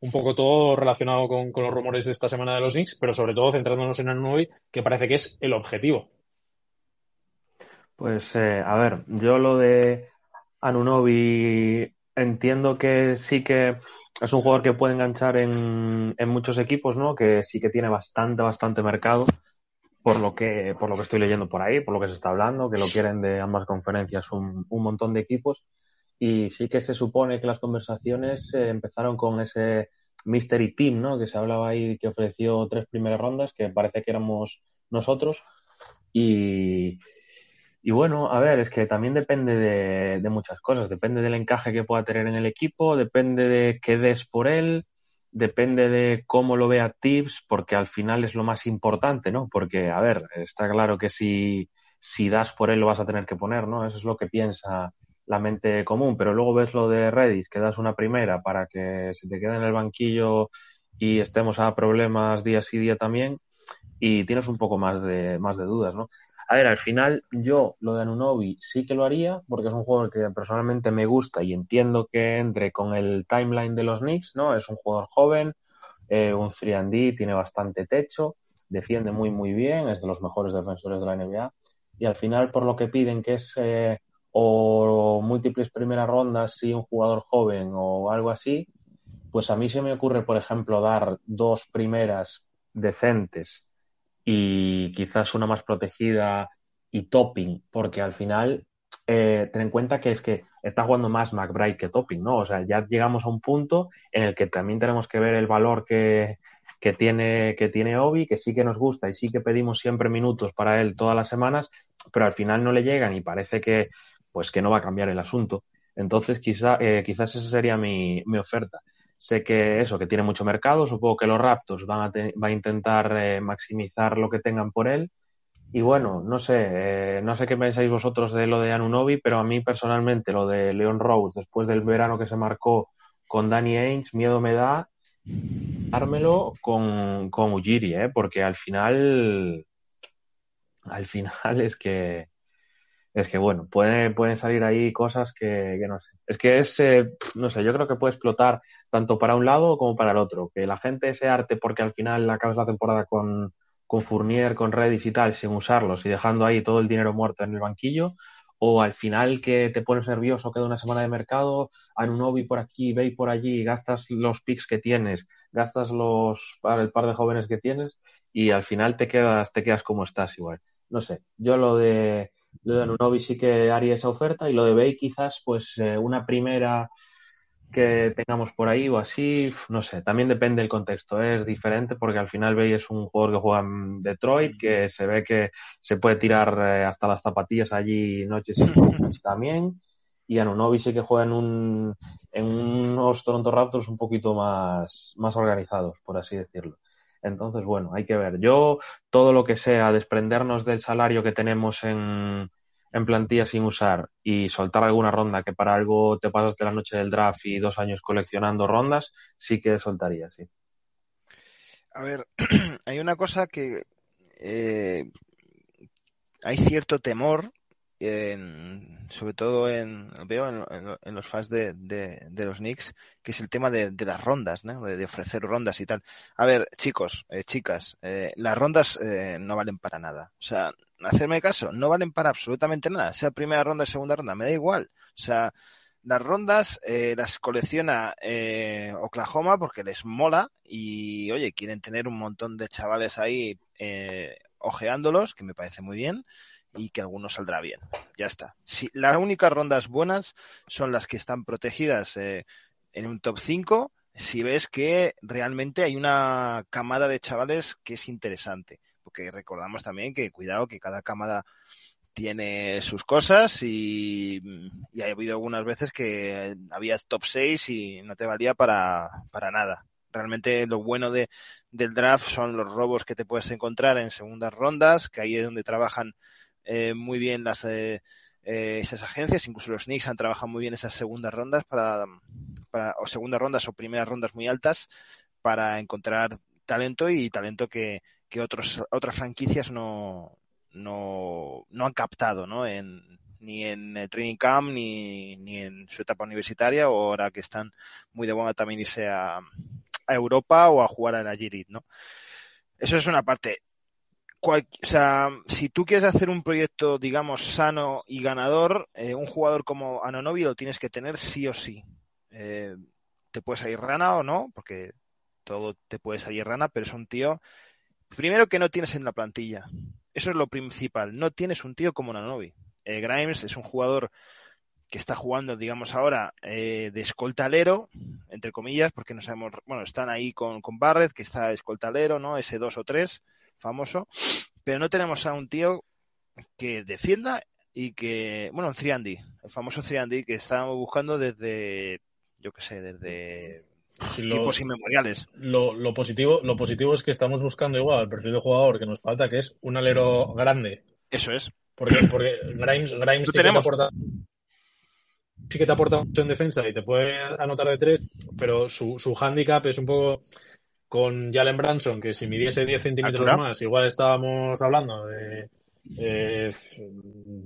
un poco todo relacionado con, los rumores de esta semana de los Knicks, pero sobre todo centrándonos en Anunobi, que parece que es el objetivo. Pues, eh, a ver, yo lo de Anunobi entiendo que sí que es un jugador que puede enganchar en, en muchos equipos, ¿no? Que sí que tiene bastante, bastante mercado por lo que por lo que estoy leyendo por ahí, por lo que se está hablando, que lo quieren de ambas conferencias un, un montón de equipos. Y sí que se supone que las conversaciones eh, empezaron con ese Mystery Team, ¿no? Que se hablaba ahí, que ofreció tres primeras rondas, que parece que éramos nosotros. Y, y bueno, a ver, es que también depende de, muchas cosas. Depende del encaje que pueda tener en el equipo, depende de qué des por él, depende de cómo lo vea Tips, porque al final es lo más importante, ¿no? Porque, a ver, está claro que si, si das por él lo vas a tener que poner, ¿no? Eso es lo que piensa la mente común, pero luego ves lo de Redis, que das una primera para que se te quede en el banquillo y estemos a problemas día sí día también, y tienes un poco más de, más de dudas, ¿no? A ver, al final yo lo de Anunobi sí que lo haría, porque es un jugador que personalmente me gusta y entiendo que entre con el timeline de los Knicks, ¿no? Es un jugador joven, eh, un 3D, tiene bastante techo, defiende muy, muy bien, es de los mejores defensores de la NBA. Y al final, por lo que piden, que es eh, o múltiples primeras rondas y un jugador joven o algo así, pues a mí se me ocurre, por ejemplo, dar dos primeras decentes y quizás una más protegida y topping, porque al final eh, ten en cuenta que es que está jugando más McBride que topping, ¿no? O sea, ya llegamos a un punto en el que también tenemos que ver el valor que, que tiene, que tiene Obi, que sí que nos gusta y sí que pedimos siempre minutos para él todas las semanas, pero al final no le llegan y parece que, pues, que no va a cambiar el asunto. Entonces, quizá, eh, quizás esa sería mi, mi oferta. Sé que eso, que tiene mucho mercado, supongo que los Raptors van a, intentar eh, maximizar lo que tengan por él. Y bueno, no sé, eh, no sé qué pensáis vosotros de lo de Anunobi, pero a mí personalmente lo de Leon Rose, después del verano que se marcó con Danny Ainge, miedo me da dármelo con, con Ujiri, ¿eh? porque al final, al final es que, es que bueno, pueden, pueden salir ahí cosas que, no sé. Es que es, no sé, yo creo que puede explotar tanto para un lado como para el otro. Que la gente se arte porque al final acabas la temporada con, con Fournier, con Redis y tal, sin usarlos y dejando ahí todo el dinero muerto en el banquillo. o al final que te pones nervioso, queda una semana de mercado, Anunobi por aquí, Bay por allí, gastas los picks que tienes, gastas los el par de jóvenes que tienes y al final te quedas, te quedas como estás igual. No sé, yo lo de, lo de Anunobi sí que haría esa oferta y lo de Bay quizás pues eh, una primera que tengamos por ahí o así, no sé, también depende del contexto, es diferente porque al final Bay es un jugador que juega en Detroit, que se ve que se puede tirar eh, hasta las zapatillas allí noches y también, y Anunobi sí que juega en, un, en unos Toronto Raptors un poquito más, más organizados, por así decirlo. Entonces, bueno, hay que ver. Yo, todo lo que sea desprendernos del salario que tenemos en, en plantilla sin usar y soltar alguna ronda que para algo te pasaste la noche del draft y dos años coleccionando rondas, sí que soltaría, sí. A ver, hay una cosa que eh, hay cierto temor, en, sobre todo en, veo en, los fans de, de, los Knicks, que es el tema de, las rondas, ¿no? de, ofrecer rondas y tal. A ver, chicos, eh, chicas, eh, las rondas no valen para nada. O sea, hacerme caso, no valen para absolutamente nada, sea primera ronda segunda ronda, me da igual. O sea, las rondas eh, las colecciona eh, Oklahoma porque les mola y, oye, quieren tener un montón de chavales ahí eh, ojeándolos, que me parece muy bien, y que alguno saldrá bien. Ya está. Si, las únicas rondas buenas son las que están protegidas en un top 5 si ves que realmente hay una camada de chavales que es interesante porque recordamos también que cuidado que cada cámara tiene sus cosas y, y ha habido algunas veces que había top 6 y no te valía para, para nada. Realmente lo bueno de, del draft son los robos que te puedes encontrar en segundas rondas, que ahí es donde trabajan eh, muy bien las eh, eh, esas agencias, incluso los Knicks han trabajado muy bien esas segundas rondas para, para o segundas rondas o primeras rondas muy altas para encontrar talento y talento que, que otros, otras franquicias no, no, no han captado, ¿no? En, ni en el training camp ni, ni en su etapa universitaria o ahora que están muy de buena también irse a, a Europa o a jugar a la G ¿no? Eso es una parte. O sea, si tú quieres hacer un proyecto, digamos, sano y ganador, eh, un jugador como Anonobi lo tienes que tener sí o sí. Eh, te puede salir rana o no, porque todo te puede salir rana, pero es un tío Primero que no tienes en la plantilla. Eso es lo principal. No tienes un tío como Nanobi. Eh, Grimes es un jugador que está jugando, digamos ahora, eh, de escoltalero, entre comillas, porque no sabemos, bueno, están ahí con, con Barrett, que está escoltalero, ¿no? Ese dos o tres, famoso, pero no tenemos a un tío que defienda y que, bueno, un Triandi, el famoso Triandi que estábamos buscando desde, yo qué sé, desde tiempos inmemoriales. Lo, positivo, lo positivo es que estamos buscando igual el perfil de jugador que nos falta, que es un alero grande. Eso es. Porque, porque Grimes, Grimes sí, que te aporta, sí que te aporta mucho en defensa y te puede anotar de tres, pero su, su handicap es un poco con Jalen Branson, que si midiese 10 centímetros más, igual estábamos hablando de eh,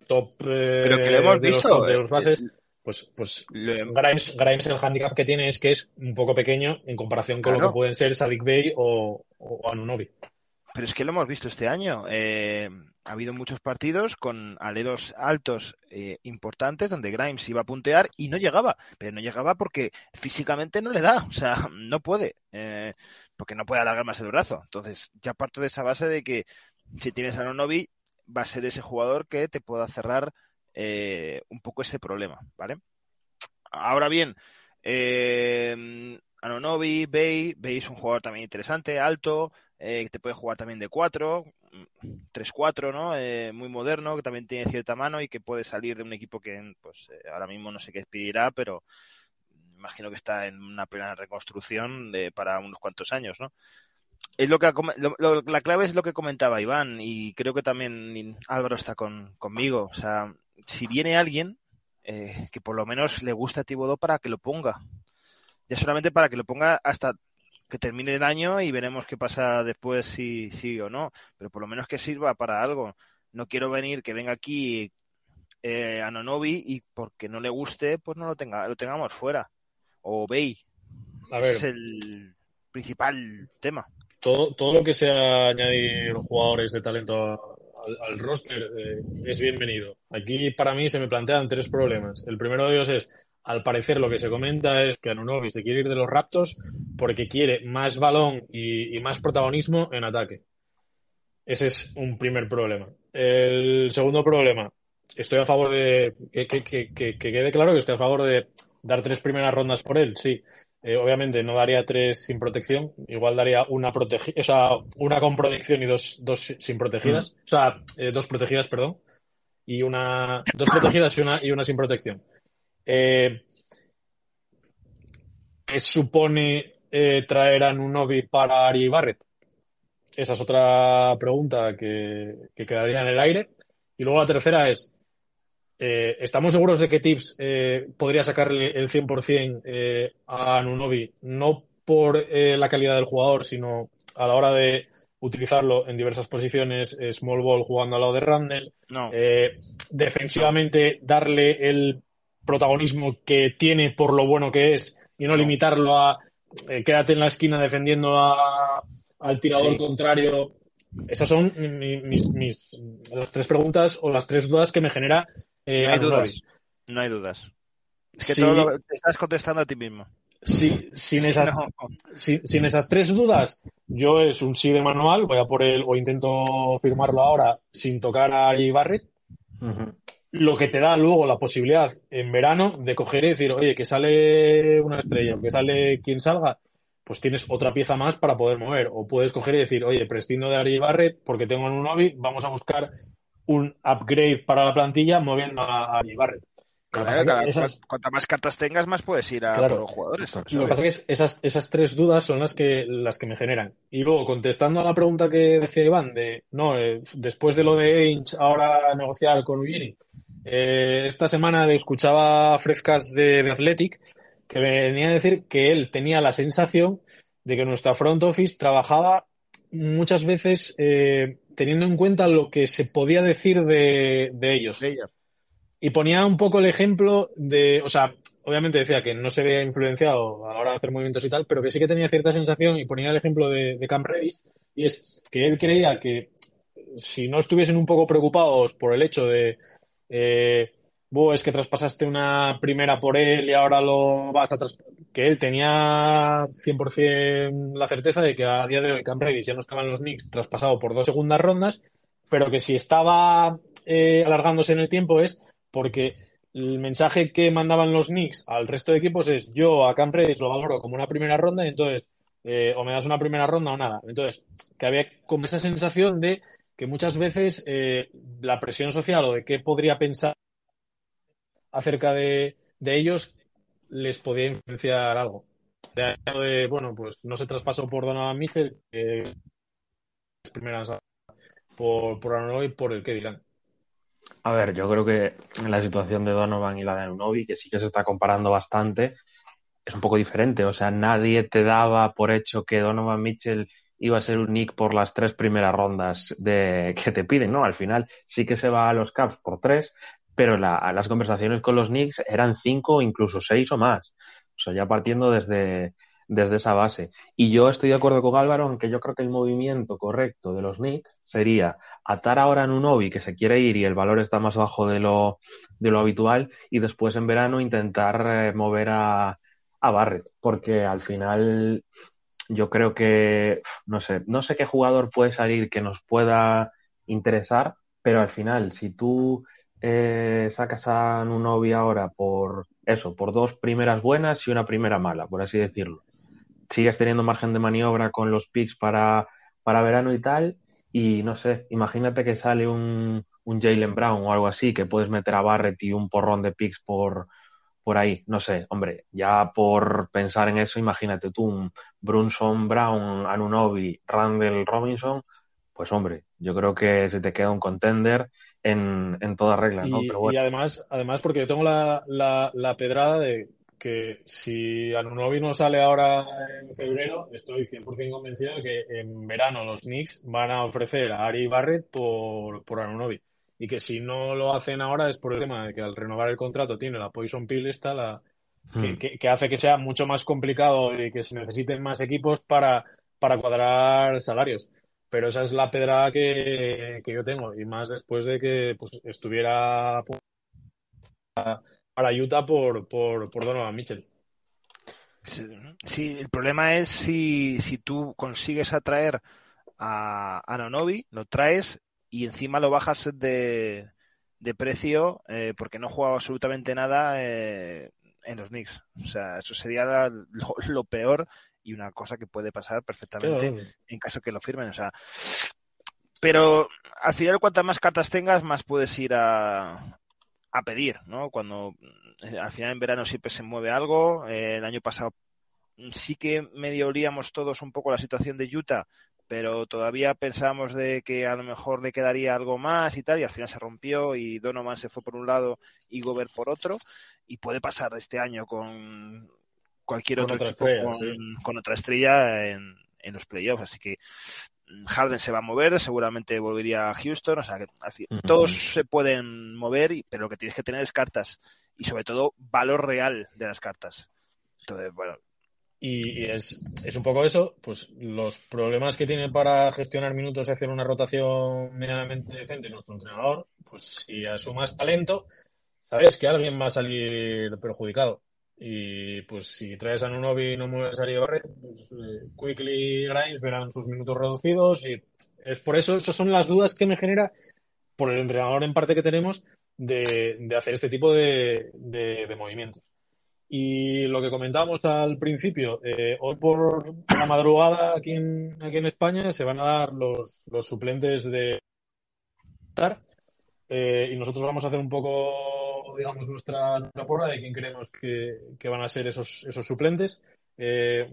top eh, pero que lo hemos visto de los bases pues, pues Grimes, Grimes, el handicap que tiene es que es un poco pequeño en comparación con lo que pueden ser Sadik Bey o, o, Anunobi. Pero es que lo hemos visto este año. Eh, ha habido muchos partidos con aleros altos eh, importantes donde Grimes iba a puntear y no llegaba. Pero no llegaba porque físicamente no le da. O sea, no puede. Eh, porque no puede alargar más el brazo. Entonces, ya parto de esa base de que si tienes a Anunobi, va a ser ese jugador que te pueda cerrar eh, un poco ese problema, ¿vale? Ahora bien, eh, Anonobi, Bay, Bay es un jugador también interesante, alto, eh, que te puede jugar también de 4, 3-4, ¿no? Eh, muy moderno, que también tiene cierta mano y que puede salir de un equipo que pues ahora mismo no sé qué pedirá, pero imagino que está en una plena reconstrucción de, para unos cuantos años, ¿no? Es lo que la clave es lo que comentaba Iván y creo que también Álvaro está con, conmigo. O sea, si viene alguien eh, que por lo menos le gusta a Tibodó para que lo ponga. Ya solamente para que lo ponga hasta que termine el año y veremos qué pasa después si sí o no. Pero por lo menos que sirva para algo. No quiero venir que venga aquí eh, a Nonobi y porque no le guste, pues no lo tenga, lo tengamos fuera. O Bey. A ver. Ese es el principal tema. Todo, todo lo que sea añadir jugadores de talento al, roster eh, es bienvenido. Aquí para mí se me plantean tres problemas. El primero de ellos es, al parecer lo que se comenta es que Anunobi se quiere ir de los Raptors porque quiere más balón y, más protagonismo en ataque. Ese es un primer problema. El segundo problema, estoy a favor de que, que, quede claro que estoy a favor de dar tres primeras rondas por él, sí. Eh, obviamente no daría tres sin protección, igual daría una protegida, o sea, una con protección y dos, dos sin protegidas, o sea, eh, dos protegidas, perdón, y una, dos protegidas y una, y una sin protección. Eh, ¿Qué supone traer a Nunobi para Ari Barrett? Esa es otra pregunta que, que quedaría en el aire. Y luego la tercera es, eh, ¿Estamos seguros de que Tips eh, podría sacarle el 100% eh, a Nunobi? No por la calidad del jugador, sino a la hora de utilizarlo en diversas posiciones, small ball jugando al lado de Randall. defensivamente, darle el protagonismo que tiene por lo bueno que es y no, limitarlo a quédate en la esquina defendiendo al tirador contrario. Esas son mis, mis, las tres preguntas o las tres dudas que me genera eh, no hay dudas. No hay dudas. Es que todo lo, te estás contestando a ti mismo. Sí, sin, esas, sin, esas tres dudas, yo es un sí de manual, voy a por él o intento firmarlo ahora sin tocar a J. Barrett. Lo que te da luego la posibilidad en verano de coger y decir, oye, que sale una estrella, que sale quien salga, pues tienes otra pieza más para poder mover. O puedes coger y decir, oye, prescindo de Ari Barrett porque tengo un Novi, vamos a buscar un upgrade para la plantilla moviendo a, a Barrett. Cuanto más cartas tengas, más puedes ir a los jugadores. Lo que pasa es que esas, esas tres dudas son las que, las que me generan. Y luego, contestando a la pregunta que decía Iván, de no, eh, después de lo de Ainge, ahora negociar con Ugini. Eh, esta semana escuchaba a Fred de, de Athletic que venía a decir que él tenía la sensación de que nuestra front office trabajaba muchas veces eh, teniendo en cuenta lo que se podía decir de, ellos. Y ponía un poco el ejemplo de, o sea, obviamente decía que no se veía influenciado a la hora de hacer movimientos y tal, pero que sí que tenía cierta sensación y ponía el ejemplo de, de Camp Reddy, y es que él creía que si no estuviesen un poco preocupados por el hecho de eh, es que traspasaste una primera por él y ahora lo vas a que él tenía 100% la certeza de que a día de hoy Cam Reddish ya no estaba los Knicks traspasado por dos segundas rondas, pero que si estaba eh, alargándose en el tiempo es porque el mensaje que mandaban los Knicks al resto de equipos es yo a Cam Reddish lo valoro como una primera ronda y entonces eh, o me das una primera ronda o nada. Entonces, que había como esa sensación de que muchas veces eh, la presión social o de qué podría pensar acerca de, ellos les podía influenciar algo. De, bueno, pues no se traspasó por Donovan Mitchell, primeras por, por y por el que. A ver, yo creo que la situación de Donovan y la de Anunobi, que sí que se está comparando bastante, es un poco diferente. O sea, nadie te daba por hecho que Donovan Mitchell iba a ser un nick por las tres primeras rondas de que te piden, ¿no? Al final sí que se va a los Caps por tres, pero las conversaciones con los Knicks eran cinco, incluso seis o más. O sea, ya partiendo desde, desde esa base. Y yo estoy de acuerdo con Álvaro, aunque yo creo que el movimiento correcto de los Knicks sería atar ahora a Nunobi, que se quiere ir y el valor está más bajo de lo, de lo habitual, y después en verano intentar eh, mover a, a Barrett, porque al final yo creo que, no sé, no sé qué jugador puede salir que nos pueda interesar, pero al final, si tú sacas a Nunobi ahora por eso, por dos primeras buenas y una primera mala, por así decirlo. Sigues teniendo margen de maniobra con los picks para, para verano y tal, y no sé, imagínate que sale un, un Jalen Brown o algo así, que puedes meter a Barrett y un porrón de picks por, por ahí, no sé, hombre, ya por pensar en eso, imagínate tú un Brunson Brown, Anunobi, Randall Robinson, pues hombre, yo creo que se te queda un contender en, toda regla, ¿no? Y, además, además, porque yo tengo la, la, pedrada de que si Anunobi no sale ahora en febrero, estoy 100% convencido de que en verano los Knicks van a ofrecer a Ari Barrett por, por Anunobi. Y que si no lo hacen ahora es por el tema de que al renovar el contrato tiene la Poison Pill esta, la, que, hmm. que, hace que sea mucho más complicado y que se necesiten más equipos para, para cuadrar salarios. Pero esa es la pedra que, yo tengo, y más después de que pues, estuviera para Utah por, por, por Donovan Mitchell. Sí, el problema es si, si tú consigues atraer a, a lo traes y encima lo bajas de, de precio eh, porque no jugaba absolutamente nada eh, en los Knicks. O sea, eso sería lo, peor y una cosa que puede pasar perfectamente en caso que lo firmen. O sea, pero al final, cuantas más cartas tengas, más puedes ir a, a pedir, ¿no? Cuando eh, al final en verano siempre se mueve algo. el año pasado sí que medio olíamos todos un poco la situación de Utah, pero todavía pensábamos de que a lo mejor le quedaría algo más y tal, y al final se rompió y Donovan se fue por un lado y Gobert por otro, y puede pasar este año con cualquier otro equipo con, otra estrella en, en los playoffs, así que Harden se va a mover, seguramente volvería a Houston, o sea que todos se pueden mover, pero lo que tienes que tener es cartas y sobre todo valor real de las cartas. Entonces, bueno, y, es, es, un poco eso, pues los problemas que tiene para gestionar minutos y hacer una rotación medianamente decente nuestro entrenador, pues si asumas talento, sabes que alguien va a salir perjudicado. Y pues si traes a Nunobi y no mueves a Barret, pues, eh, Quickly y Grimes verán sus minutos reducidos y es por eso, esas son las dudas que me genera por el entrenador en parte que tenemos de, de hacer este tipo de, de movimientos. Y lo que comentábamos al principio, eh, hoy por la madrugada aquí en, aquí en España se van a dar los, los suplentes de eh, y nosotros vamos a hacer un poco, digamos, nuestra, nuestra porra de quién creemos que, que, van a ser esos, esos suplentes. Eh,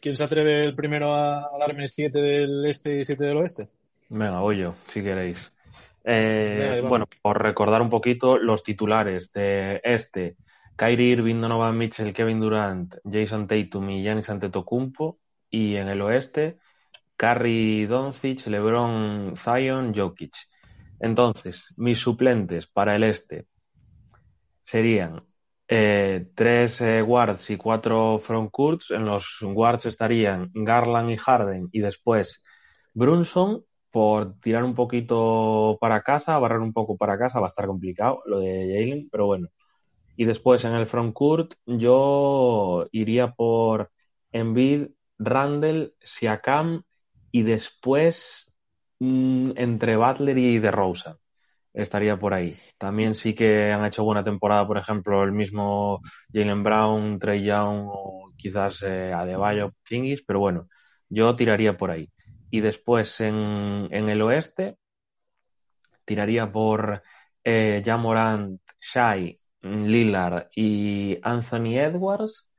¿Quién se atreve el primero a, darme siete del este y siete del oeste? Venga, voy yo, si queréis. bueno, por recordar un poquito los titulares de este Kyrie Irving, Donovan Mitchell, Kevin Durant, Jason Tatum y Giannis Antetokounmpo. Y en el oeste, Curry, Doncic, LeBron, Zion, Jokic. Entonces, mis suplentes para el este serían eh, tres eh, guards y cuatro frontcourts. En los guards estarían Garland y Harden y después Brunson por tirar un poquito para casa, barrer un poco para casa, va a estar complicado lo de Jalen, pero bueno. Y después en el frontcourt yo iría por Embiid, Randall, Siakam y después mm, entre Butler y DeRozan estaría por ahí. También sí que han hecho buena temporada, por ejemplo, el mismo Jalen Brown, Trey Young o quizás eh, Adebayo, Fingis, pero bueno, yo tiraría por ahí. Y después en, en el oeste tiraría por eh, Jamorant, Shai Lillard y Anthony Edwards.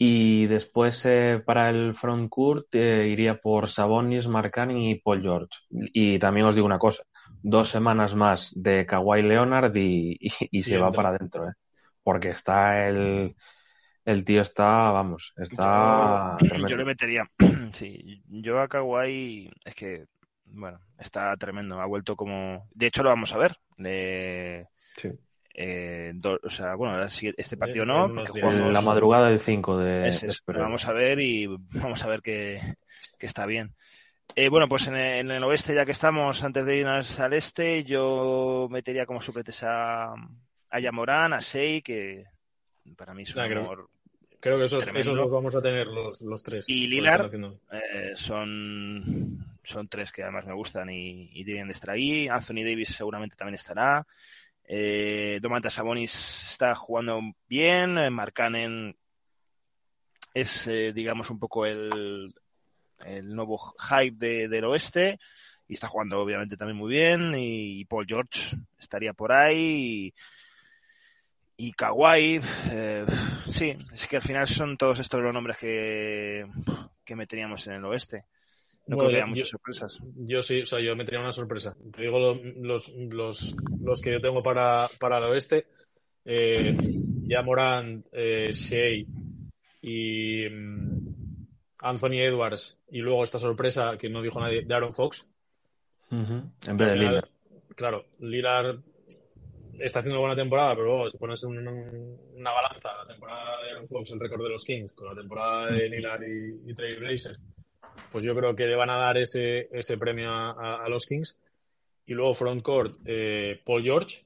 Y después eh, para el frontcourt eh, iría por Sabonis, Marcani y Paul George. Y también os digo una cosa, dos semanas más de Kawhi Leonard y, se va para adentro, ¿eh? porque está el, el tío está, vamos, está... Yo, le metería, sí, yo a Kawhi es que, bueno, está tremendo, ha vuelto como... De hecho lo vamos a ver. Le... Sí eh, o sea, bueno, este partido no. En la madrugada del 5 de, Vamos a ver y vamos a ver que, está bien. Eh, bueno, pues en el, oeste, ya que estamos, antes de irnos al este, yo metería como suplentes a, a Yamorán, a Sei, que para mí es un creo, creo, que esos, esos, los vamos a tener los, los tres. Y Lilar eh, son, son tres que además me gustan y, y deben de estar ahí. Anthony Davis seguramente también estará. Eh, Domantas Sabonis está jugando bien. Eh, Marcanen es, eh, digamos, un poco el, el nuevo hype del oeste. Y está jugando, obviamente, también muy bien. Y, Paul George estaría por ahí. Y, y Kawhi. Eh, sí, es que al final son todos estos los nombres que, que meteríamos en el oeste. No creo que haya muchas sorpresas. Yo sí, o sea, yo me tenía una sorpresa. Te digo los, los, los que yo tengo para, para el oeste. Eh, ya Morant, eh, Shea y mm, Anthony Edwards. Y luego esta sorpresa que no dijo nadie, de Aaron Fox. En vez de Lillard. Claro, Lillard está haciendo buena temporada, pero luego si pones una, una balanza la temporada de Aaron Fox, el récord de los Kings, con la temporada de Lillard y, y Trey Blazers pues yo creo que le van a dar ese, ese premio a, a los Kings. Y luego frontcourt, eh, Paul George,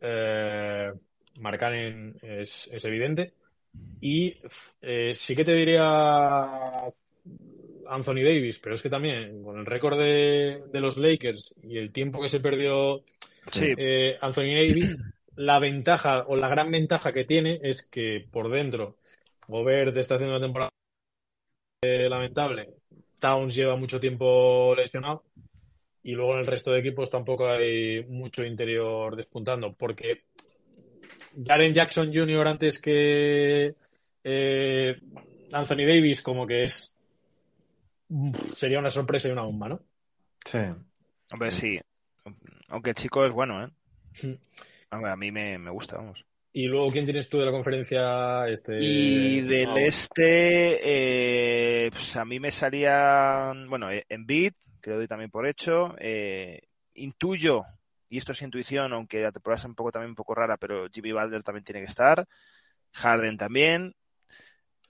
eh, Marcanen es, es, evidente. Y eh, sí que te diría Anthony Davis, pero es que también con el récord de, de los Lakers y el tiempo que se perdió Sí. eh, Anthony Davis, la ventaja o la gran ventaja que tiene es que por dentro Gobert está haciendo una temporada eh, lamentable, Towns lleva mucho tiempo lesionado y luego en el resto de equipos tampoco hay mucho interior despuntando porque Jaren Jackson Jr. antes que eh, Anthony Davis como que es sería una sorpresa y una bomba, ¿no? Sí. Hombre, sí. Aunque el chico es bueno, ¿eh? Hombre, a mí me, me gusta, vamos. Y luego, ¿quién tienes tú de la conferencia? Este... Y del Ah, este, eh, pues a mí me salían, bueno, en Bit, que lo doy también por hecho. Eh, intuyo, y esto es intuición, aunque la temporada es un poco también un poco rara, pero Jimmy Butler también tiene que estar. Harden también.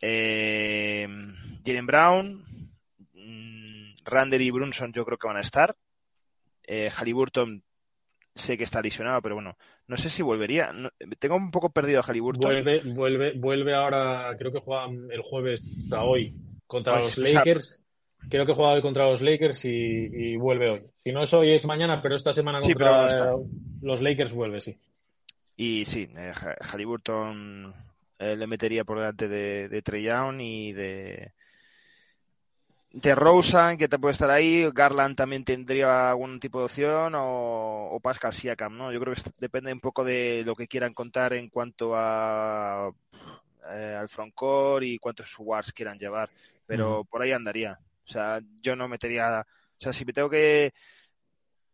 Eh, Jalen Brown. mm, Randall y Brunson yo creo que van a estar. Eh, Halliburton sé que está lesionado, pero bueno, no sé si volvería. No- tengo un poco perdido a Halliburton. Vuelve, vuelve, vuelve ahora, creo que juegan el jueves hasta hoy contra Pues, los o sea- Lakers. Creo que juega hoy contra los Lakers y, y vuelve hoy. Si no es hoy, es mañana, pero esta semana Sí, contra pero los Lakers vuelve, sí. Y sí, eh, Ha- Halliburton eh, le metería por delante de, de Trey Young y de de Rosen, que te puede estar ahí. Garland también tendría algún tipo de opción o, o Pascal Siakam, ¿no? Yo creo que depende un poco de lo que quieran contar en cuanto a eh, al frontcourt y cuántos wars quieran llevar. Pero por ahí andaría. O sea, yo no metería. O sea, si me tengo que.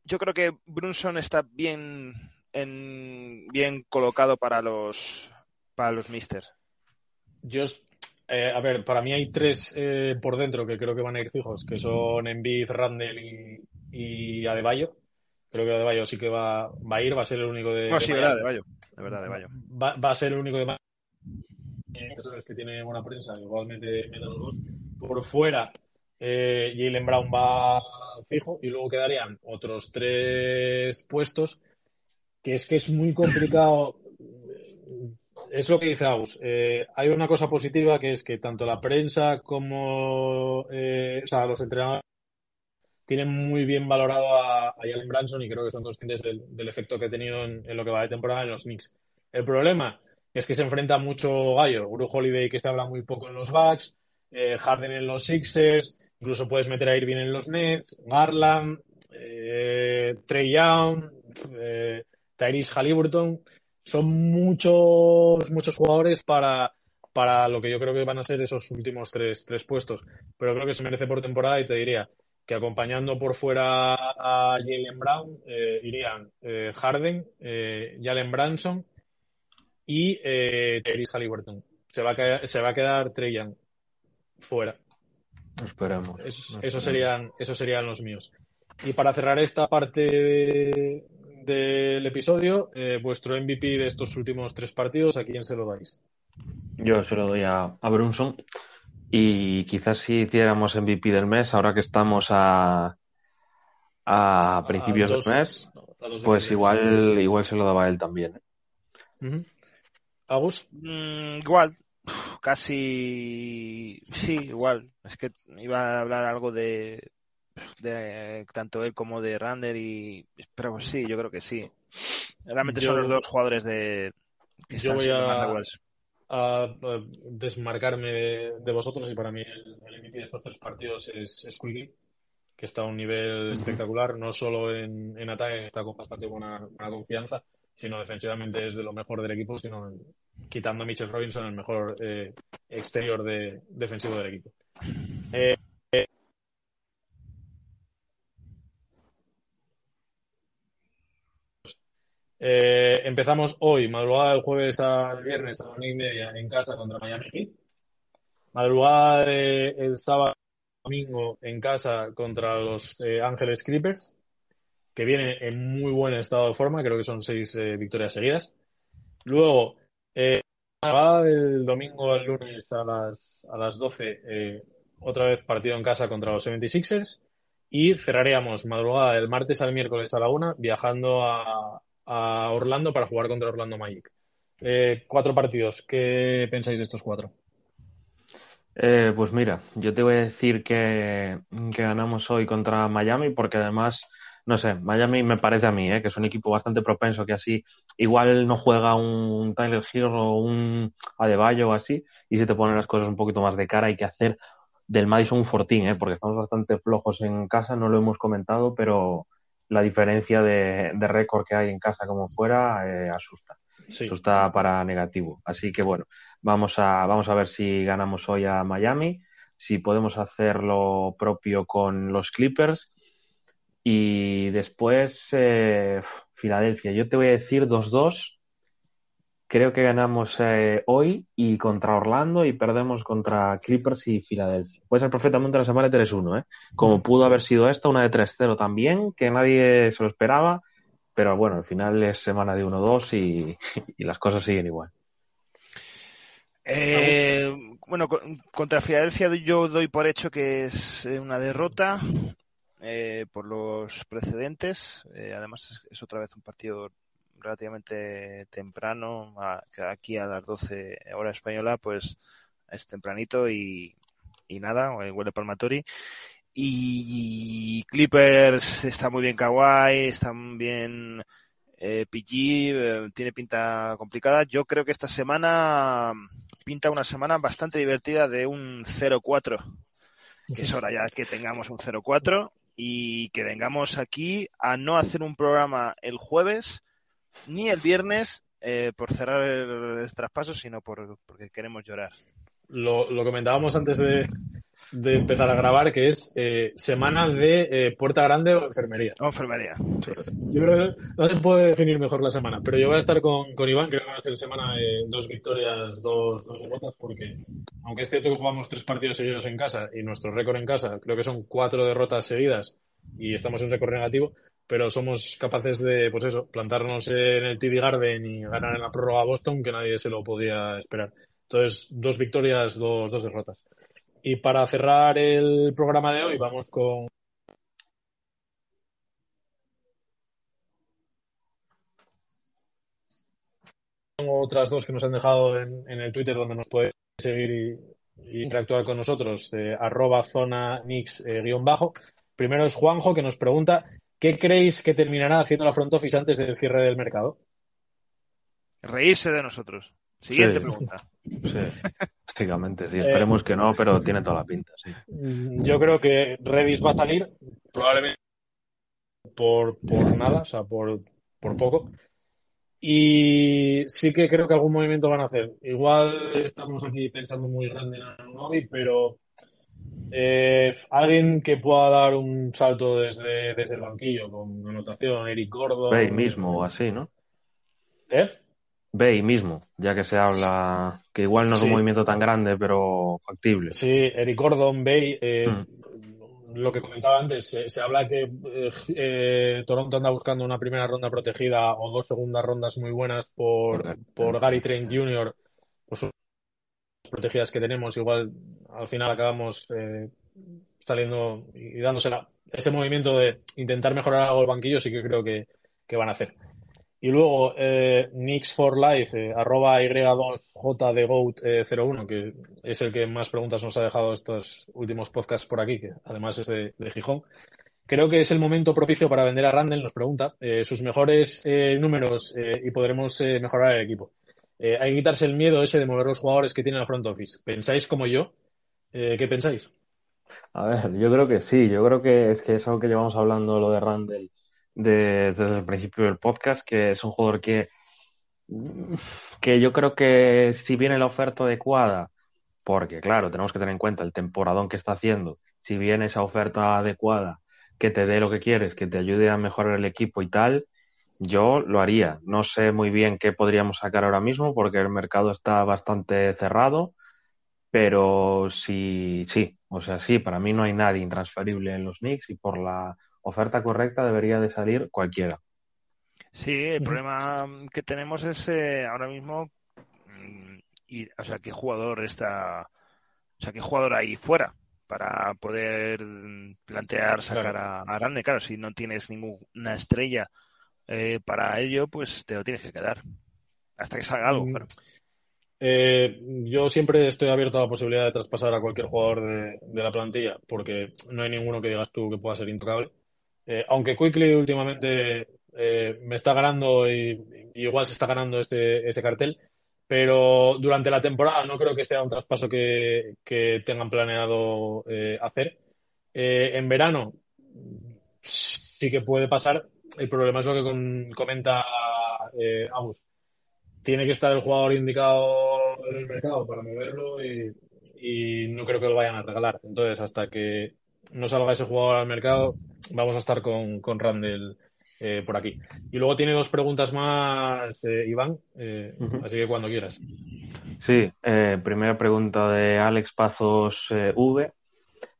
Yo creo que Brunson está bien en, bien colocado para los para los Misters. Yo, eh, a ver, para mí hay tres eh, por dentro que creo que van a ir fijos, que son Embiid, Randall y, y Adebayo. Creo que Adebayo sí que va, va a ir, va a ser el único de, No, de sí, verdad, de Bayo. De verdad, de Bayo. Va, va a ser el único de Miami. Eh, que tiene buena prensa, igualmente mete los dos. Por fuera, eh, Jalen Brown va fijo y luego quedarían otros tres puestos que es que es muy complicado. Es lo que dice Agus. Eh, hay una cosa positiva que es que tanto la prensa como eh, los entrenadores tienen muy bien valorado a, a Jalen Branson y creo que son conscientes del, efecto que ha tenido en, lo que va de temporada en los Knicks. El problema es que se enfrenta mucho gallo. Uru Holiday que se habla muy poco en los Bucks, eh, Harden en los Sixers, incluso puedes meter a Irving en los Nets, Garland, eh, Trey Young, eh, Tyrese Halliburton. Son muchos, muchos jugadores para, para lo que yo creo que van a ser esos últimos tres, tres puestos. Pero creo que se merece por temporada y te diría que acompañando por fuera a Jalen Brown eh, irían eh, Harden, Jalen Branson y eh, Tyrese Halliburton. Se va se va a quedar Trey Young fuera. Esperemos. Esos, serían, esos serían los míos. Y para cerrar esta parte de- del episodio, eh, vuestro MVP de estos últimos tres partidos, ¿a quién se lo dais? Yo se lo doy a, a Brunson. Y quizás si hiciéramos MVP del mes, ahora que estamos a, a principios A dos- del mes, pues igual, igual se lo daba a él también. ¿eh? Ujú. Agus, Mm, igual, casi sí, igual. Es que iba a hablar algo de, de tanto él como de Rander y pero pues sí, yo creo que sí. Realmente Yo- son los dos jugadores de que yo están voy a- a, a desmarcarme de, de vosotros y para mí el, el MVP de estos tres partidos es, es Quigley, que está a un nivel espectacular, no solo en, en ataque, está con bastante buena, buena confianza, sino defensivamente es de lo mejor del equipo, sino en- quitando a Mitchell Robinson, el mejor eh, exterior de, defensivo del equipo. Eh, eh, empezamos hoy, madrugada del jueves al viernes a las nueve y media en casa contra Miami Heat. Madrugada el sábado domingo en casa contra los Ángeles Clippers, que viene en muy buen estado de forma, creo que son seis victorias seguidas. Luego, eh, del domingo al lunes a las, a las 12, eh, otra vez partido en casa contra los 76ers. Y cerraríamos madrugada del martes al miércoles a la una, viajando a, a Orlando para jugar contra Orlando Magic. Eh, cuatro partidos. ¿Qué pensáis de estos cuatro? Eh, pues mira, yo te voy a decir que, que, ganamos hoy contra Miami porque además, no sé, Miami me parece a mí, eh, que es un equipo bastante propenso que así igual no juega un Tyler Hill o un Adebayo o así y se te ponen las cosas un poquito más de cara hay que hacer del Madison un fortín, ¿eh? porque estamos bastante flojos en casa, no lo hemos comentado, pero la diferencia de, de récord que hay en casa como fuera eh, asusta. Sí. Asusta para negativo. Así que bueno, vamos a, vamos a ver si ganamos hoy a Miami, si podemos hacer lo propio con los Clippers. Y después, eh, Filadelfia. Yo te voy a decir 2-2 creo que ganamos eh, hoy y contra Orlando y perdemos contra Clippers y Filadelfia. Puede ser perfectamente una semana de 3-1, ¿eh? Como pudo haber sido esta, una de 3-0 también, que nadie se lo esperaba, pero bueno, al final es semana de 1-2 y, y, las cosas siguen igual. Eh, bueno, contra Filadelfia yo doy por hecho que es una derrota eh, por los precedentes. Eh, además es, es otra vez un partido relativamente temprano, a, aquí a las 12 hora española, pues es tempranito y, y nada, huele palmatori. Y Clippers está muy bien Kawhi, está muy bien eh, PG, eh, tiene pinta complicada. Yo creo que esta semana pinta una semana bastante divertida de un 0-4. Que es hora ya que tengamos un 0-4 y que vengamos aquí a no hacer un programa el jueves, ni el viernes eh, por cerrar el, el, traspaso, sino por, porque queremos llorar. Lo, lo comentábamos antes de, de, empezar a grabar, que es eh, semana de eh, puerta grande o enfermería. O enfermería. Sí. Yo creo que no se puede definir mejor la semana, pero yo voy a estar con, con Iván, creo que va a ser semana de dos victorias, dos, dos derrotas, porque aunque es cierto que jugamos tres partidos seguidos en casa y nuestro récord en casa creo que son cuatro derrotas seguidas y estamos en récord negativo, pero somos capaces de, pues eso, plantarnos en el TD Garden y ganar en la prórroga a Boston, que nadie se lo podía esperar. Entonces, dos victorias, dos, dos derrotas. Y para cerrar el programa de hoy, vamos con. otras dos que nos han dejado en, en el Twitter donde nos puede seguir y, y interactuar con nosotros, eh, arroba zona nix eh, guion bajo. Primero es Juanjo que nos pregunta ¿qué creéis que terminará haciendo la front office antes del cierre del mercado? Reírse de nosotros. Siguiente Sí. pregunta. Sí, básicamente, sí. Esperemos que no, pero tiene toda la pinta, sí. Yo creo que Redis va a salir, probablemente por, por nada, o sea, por, por poco. Y sí que creo que algún movimiento van a hacer. Igual estamos aquí pensando muy grande en Anunobi, pero eh, alguien que pueda dar un salto desde, desde el banquillo con anotación, Eric Gordon. Bay mismo o así, ¿no? ¿Eh? Bay mismo, ya que se habla que igual no es Sí. un movimiento tan grande, pero factible. Sí, Eric Gordon, Bay, eh, Mm. lo que comentaba antes, se, se habla que eh, eh, Toronto anda buscando una primera ronda protegida o dos segundas rondas muy buenas por, por Gary Trent Jr. Pues las protegidas que tenemos, igual al final acabamos eh, saliendo y dándosela. Ese movimiento de intentar mejorar algo el banquillo sí que creo que, que van a hacer. Y luego, eh, Nix for Life, eh, arroba Y2JDGOAT01, que es el que más preguntas nos ha dejado estos últimos podcasts por aquí, que además es de, de Gijón. Creo que es el momento propicio para vender a Randall, nos pregunta, eh, sus mejores eh, números eh, y podremos eh, mejorar el equipo. Eh, hay que quitarse el miedo ese de mover los jugadores que tiene el front office. ¿Pensáis como yo? Eh, ¿Qué pensáis? A ver, yo creo que sí, yo creo que es que es algo que llevamos hablando lo de Randall de- desde el principio del podcast, que es un jugador que, que yo creo que si viene la oferta adecuada, porque claro, tenemos que tener en cuenta el temporadón que está haciendo, si viene esa oferta adecuada, que te dé lo que quieres, que te ayude a mejorar el equipo y tal, yo lo haría. No sé muy bien qué podríamos sacar ahora mismo, porque el mercado está bastante cerrado. Pero sí, sí, o sea, sí, para mí no hay nadie intransferible en los Knicks y por la oferta correcta debería de salir cualquiera. Sí, el problema que tenemos es eh, ahora mismo, mm, y, o sea, qué jugador está, o sea, qué jugador hay fuera, para poder plantear sacar a, a Grande. Claro, si no tienes ninguna estrella eh, para ello, pues te lo tienes que quedar. Hasta que salga algo, mm. eh, yo siempre estoy abierto a la posibilidad de traspasar a cualquier jugador de, la plantilla, porque no hay ninguno que digas tú que pueda ser intocable. Eh, aunque Quickly últimamente me está ganando y, igual se está ganando este, ese cartel, pero durante la temporada no creo que sea un traspaso que, que tengan planeado hacer. en verano sí que puede pasar, el problema es lo que comenta eh, Tiene que estar el jugador indicado en el mercado para moverlo y, no creo que lo vayan a regalar. Entonces, hasta que no salga ese jugador al mercado, vamos a estar con, con Randall eh, por aquí. Y luego tiene dos preguntas más, eh, Iván, eh, así que cuando quieras. Sí, primera pregunta de Alex Pazos V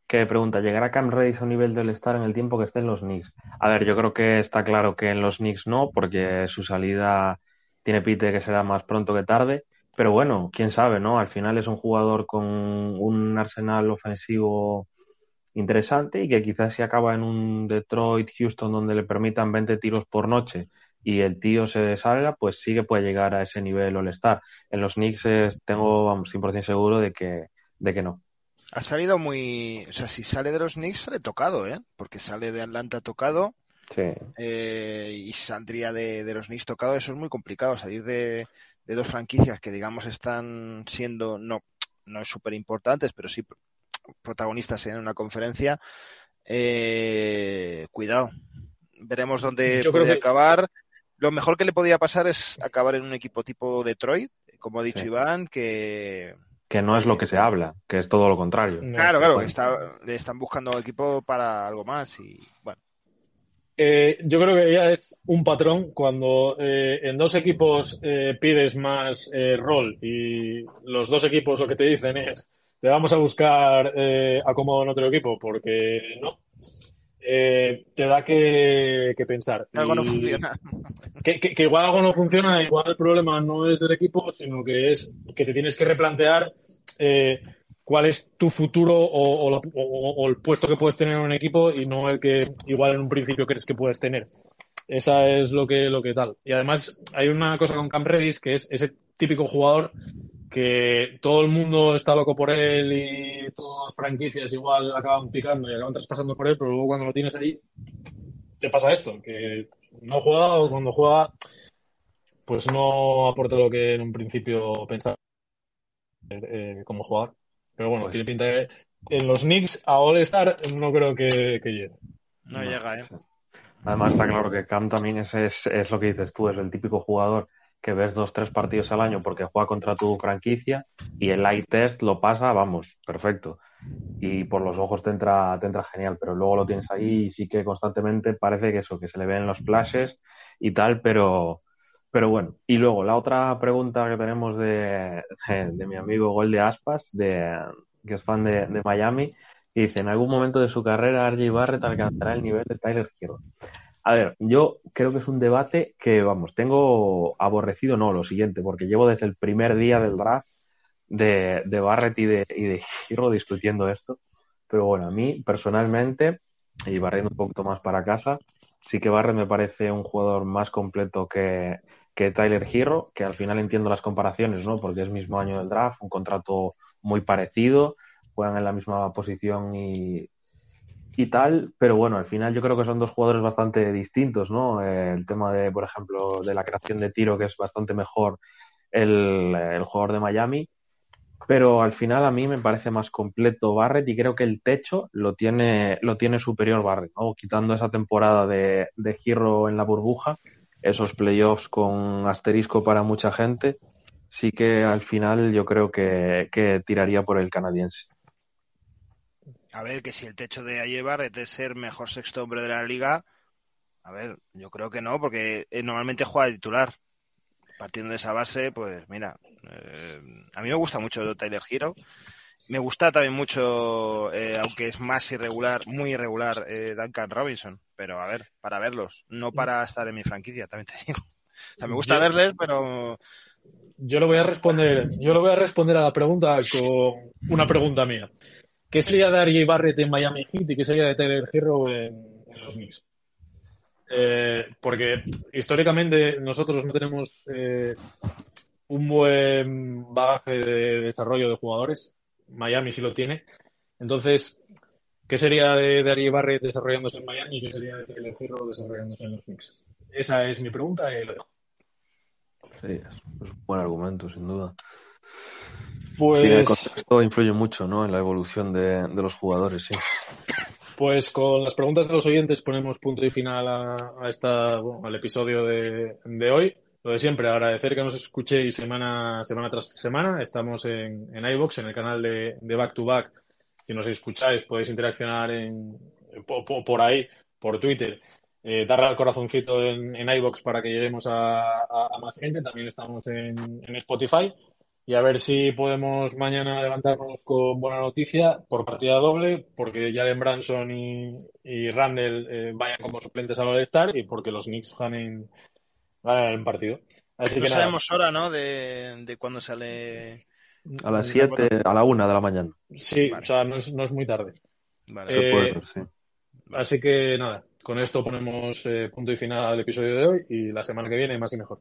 que pregunta, ¿llegará Cam Redis a un nivel del estar en el tiempo que esté en los Knicks? A ver, yo creo que está claro que en los Knicks no, porque su salida tiene pite que será más pronto que tarde, pero bueno, quién sabe, ¿no? Al final es un jugador con un arsenal ofensivo interesante y que quizás si acaba en un Detroit, Houston, donde le permitan 20 tiros por noche y el tío se salga, pues sí que puede llegar a ese nivel All-Star. En los Knicks tengo vamos, 100% seguro de que, de que no. Ha salido muy. O sea, si sale de los Knicks, sale tocado, ¿eh? Porque sale de Atlanta tocado. Sí. Eh, y saldría de, los Knicks tocado. Eso es muy complicado. Salir de, dos franquicias que, digamos, están siendo. No, no es súper importantes, pero sí protagonistas en una conferencia. Eh, cuidado. Veremos dónde puede acabar. Lo mejor que le podría pasar es acabar en un equipo tipo Detroit, como ha dicho Iván, que que no es lo que se habla, que es todo lo contrario. Claro, claro, le están buscando equipo para algo más y bueno. Eh, yo creo que ya es un patrón cuando eh, en dos equipos eh, pides más rol y los dos equipos lo que te dicen es te vamos a buscar acomodo en otro equipo porque no. te da que, pensar. Algo no funciona. Que, que, igual algo no funciona, igual el problema no es del equipo, sino que es que te tienes que replantear eh, cuál es tu futuro o, el puesto que puedes tener en un equipo y no el que igual en un principio crees que puedes tener. Esa es lo que, lo que tal. Y además hay una cosa con Cam Redis que es ese típico jugador que todo el mundo está loco por él y todas las franquicias igual acaban picando y acaban traspasando por él, pero luego cuando lo tienes ahí te pasa esto, que no juega o cuando juega pues no aporta lo que en un principio pensaba eh, como jugador. Pero bueno, pues tiene pinta de. En los Knicks a All-Star no creo que, llegue. No, llega, ¿eh? Además, está claro que Cam también es, es, lo que dices tú, es el típico jugador que ves dos, tres partidos al año porque juega contra tu franquicia y el light test lo pasa, vamos, perfecto. Y por los ojos te entra, te entra genial, pero luego lo tienes ahí y sí que constantemente parece que eso, que se le ven los flashes y tal, pero, pero bueno, y luego la otra pregunta que tenemos de, de, mi amigo Gol de Aspas, de, que es fan de, de, Miami, y dice, en algún momento de su carrera RJ Barrett alcanzará el nivel de Tyler Hero. A ver, yo creo que es un debate que, vamos, tengo aborrecido, no, lo siguiente, porque llevo desde el primer día del draft de, de Barrett y de, y Hero discutiendo esto. Pero bueno, a mí personalmente, y barriendo un poquito más para casa, sí que Barrett me parece un jugador más completo que, que Tyler Hero, que al final entiendo las comparaciones, ¿no? Porque es mismo año del draft, un contrato muy parecido, juegan en la misma posición y, y tal, pero bueno, al final yo creo que son dos jugadores bastante distintos, ¿no? Eh, el tema de, por ejemplo, de la creación de tiro, que es bastante mejor el, jugador de Miami, pero al final a mí me parece más completo Barrett y creo que el techo lo tiene, lo tiene superior Barrett, ¿no? Quitando esa temporada de, de Giro en la burbuja, esos playoffs con asterisco para mucha gente, sí que al final yo creo que, tiraría por el canadiense. A ver, que si el techo de Aye Barrett es ser mejor sexto hombre de la liga, a ver, yo creo que no, porque eh, normalmente juega de titular. Partiendo de esa base, pues mira, eh, a mí me gusta mucho Tyler Hero. Me gusta también mucho, eh, aunque es más irregular, muy irregular, eh, Duncan Robinson. Pero a ver, para verlos, no para estar en mi franquicia, también te digo. O sea, me gusta verles, pero. Yo lo voy a responder, yo lo voy a responder a la pregunta con una pregunta mía. ¿Qué sería de R.J. Barrett en Miami Heat y qué sería de Tyler Hero en, en los Knicks? Eh, porque históricamente nosotros no tenemos eh, un buen bagaje de desarrollo de jugadores. Miami sí lo tiene. Entonces, ¿qué sería de, de Ari Barrett desarrollándose en Miami y qué sería de Tyler Hero desarrollándose en los Knicks? Esa es mi pregunta y lo dejo. Sí, es un buen argumento, sin duda. Pues, Sí, el contexto influye mucho, ¿no? En la evolución de, de los jugadores, sí. pues con las preguntas de los oyentes ponemos punto y final a, a esta, bueno, al episodio de, de hoy. Lo de siempre, agradecer que nos escuchéis semana, semana tras semana. Estamos en, en iVoox, en el canal de, de Back to Back. Si nos escucháis, podéis interaccionar en, po- po- por ahí, por Twitter. Eh, darle al corazoncito en, en iVoox para que lleguemos a, a- a más gente. También estamos en, en Spotify. Y a ver si podemos mañana levantarnos con buena noticia por partida doble, porque Jalen Branson y, y Randall eh, vayan como suplentes al All-Star y porque los Knicks ganen, ganen el partido. Así No que nada, sabemos hora, ¿no? De, de cuándo sale. A las 7, a la 1 de la mañana. sí, Vale. o sea, no es, no es muy tarde. Vale. Eh, ver, sí. Así que nada, con esto ponemos eh, punto y final al episodio de hoy y la semana que viene más y mejor.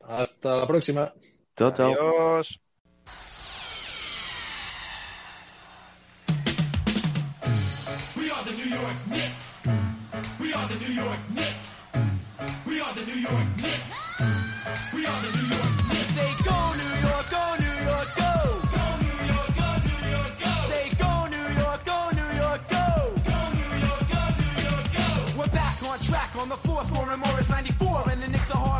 Hasta la próxima. Chao, chao. Adiós. We are the New York Knicks. We are the New York Knicks. We are the New York Knicks. We are the New York Knicks. Say go New York, go New York, go. Go New York, go New York, go. Say go New York, go New York, go. Go New York, go New York, go. We're back on track on the floor, scoring Morris 94, and the Knicks are hardcore.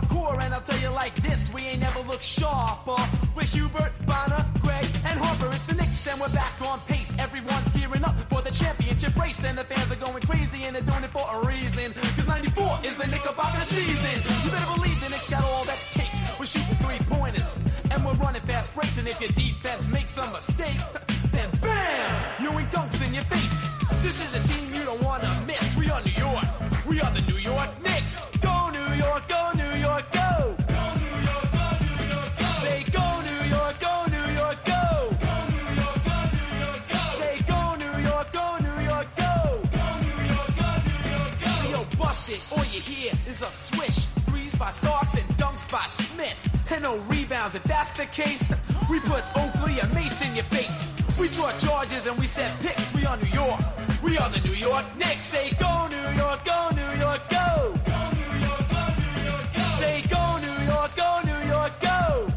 Like this, we ain't never looked sharper. With Hubert, Bonner, Gray, and Harper, it's the Knicks, and we're back on pace. Everyone's gearing up for the championship race, and the fans are going crazy, and they're doing it for a reason. Cause 94 is the Knickerbocker season. You better believe the Knicks got all that takes. We're shooting three pointers, and we're running fast breaks, and if your defense makes a mistake, then bam! You ain't dunks in your face. This is a team you don't wanna miss. We are New York. We are the New York Knicks. Go New York, go New York, go! by Starks and dunks by Smith. And no rebounds if that's the case. We put Oakley and Mace in your face. We draw charges and we set picks. We are New York. We are the New York Knicks. Say go New York, go New York, go. Go New York, go New York, go. Say go New York, go New York, go.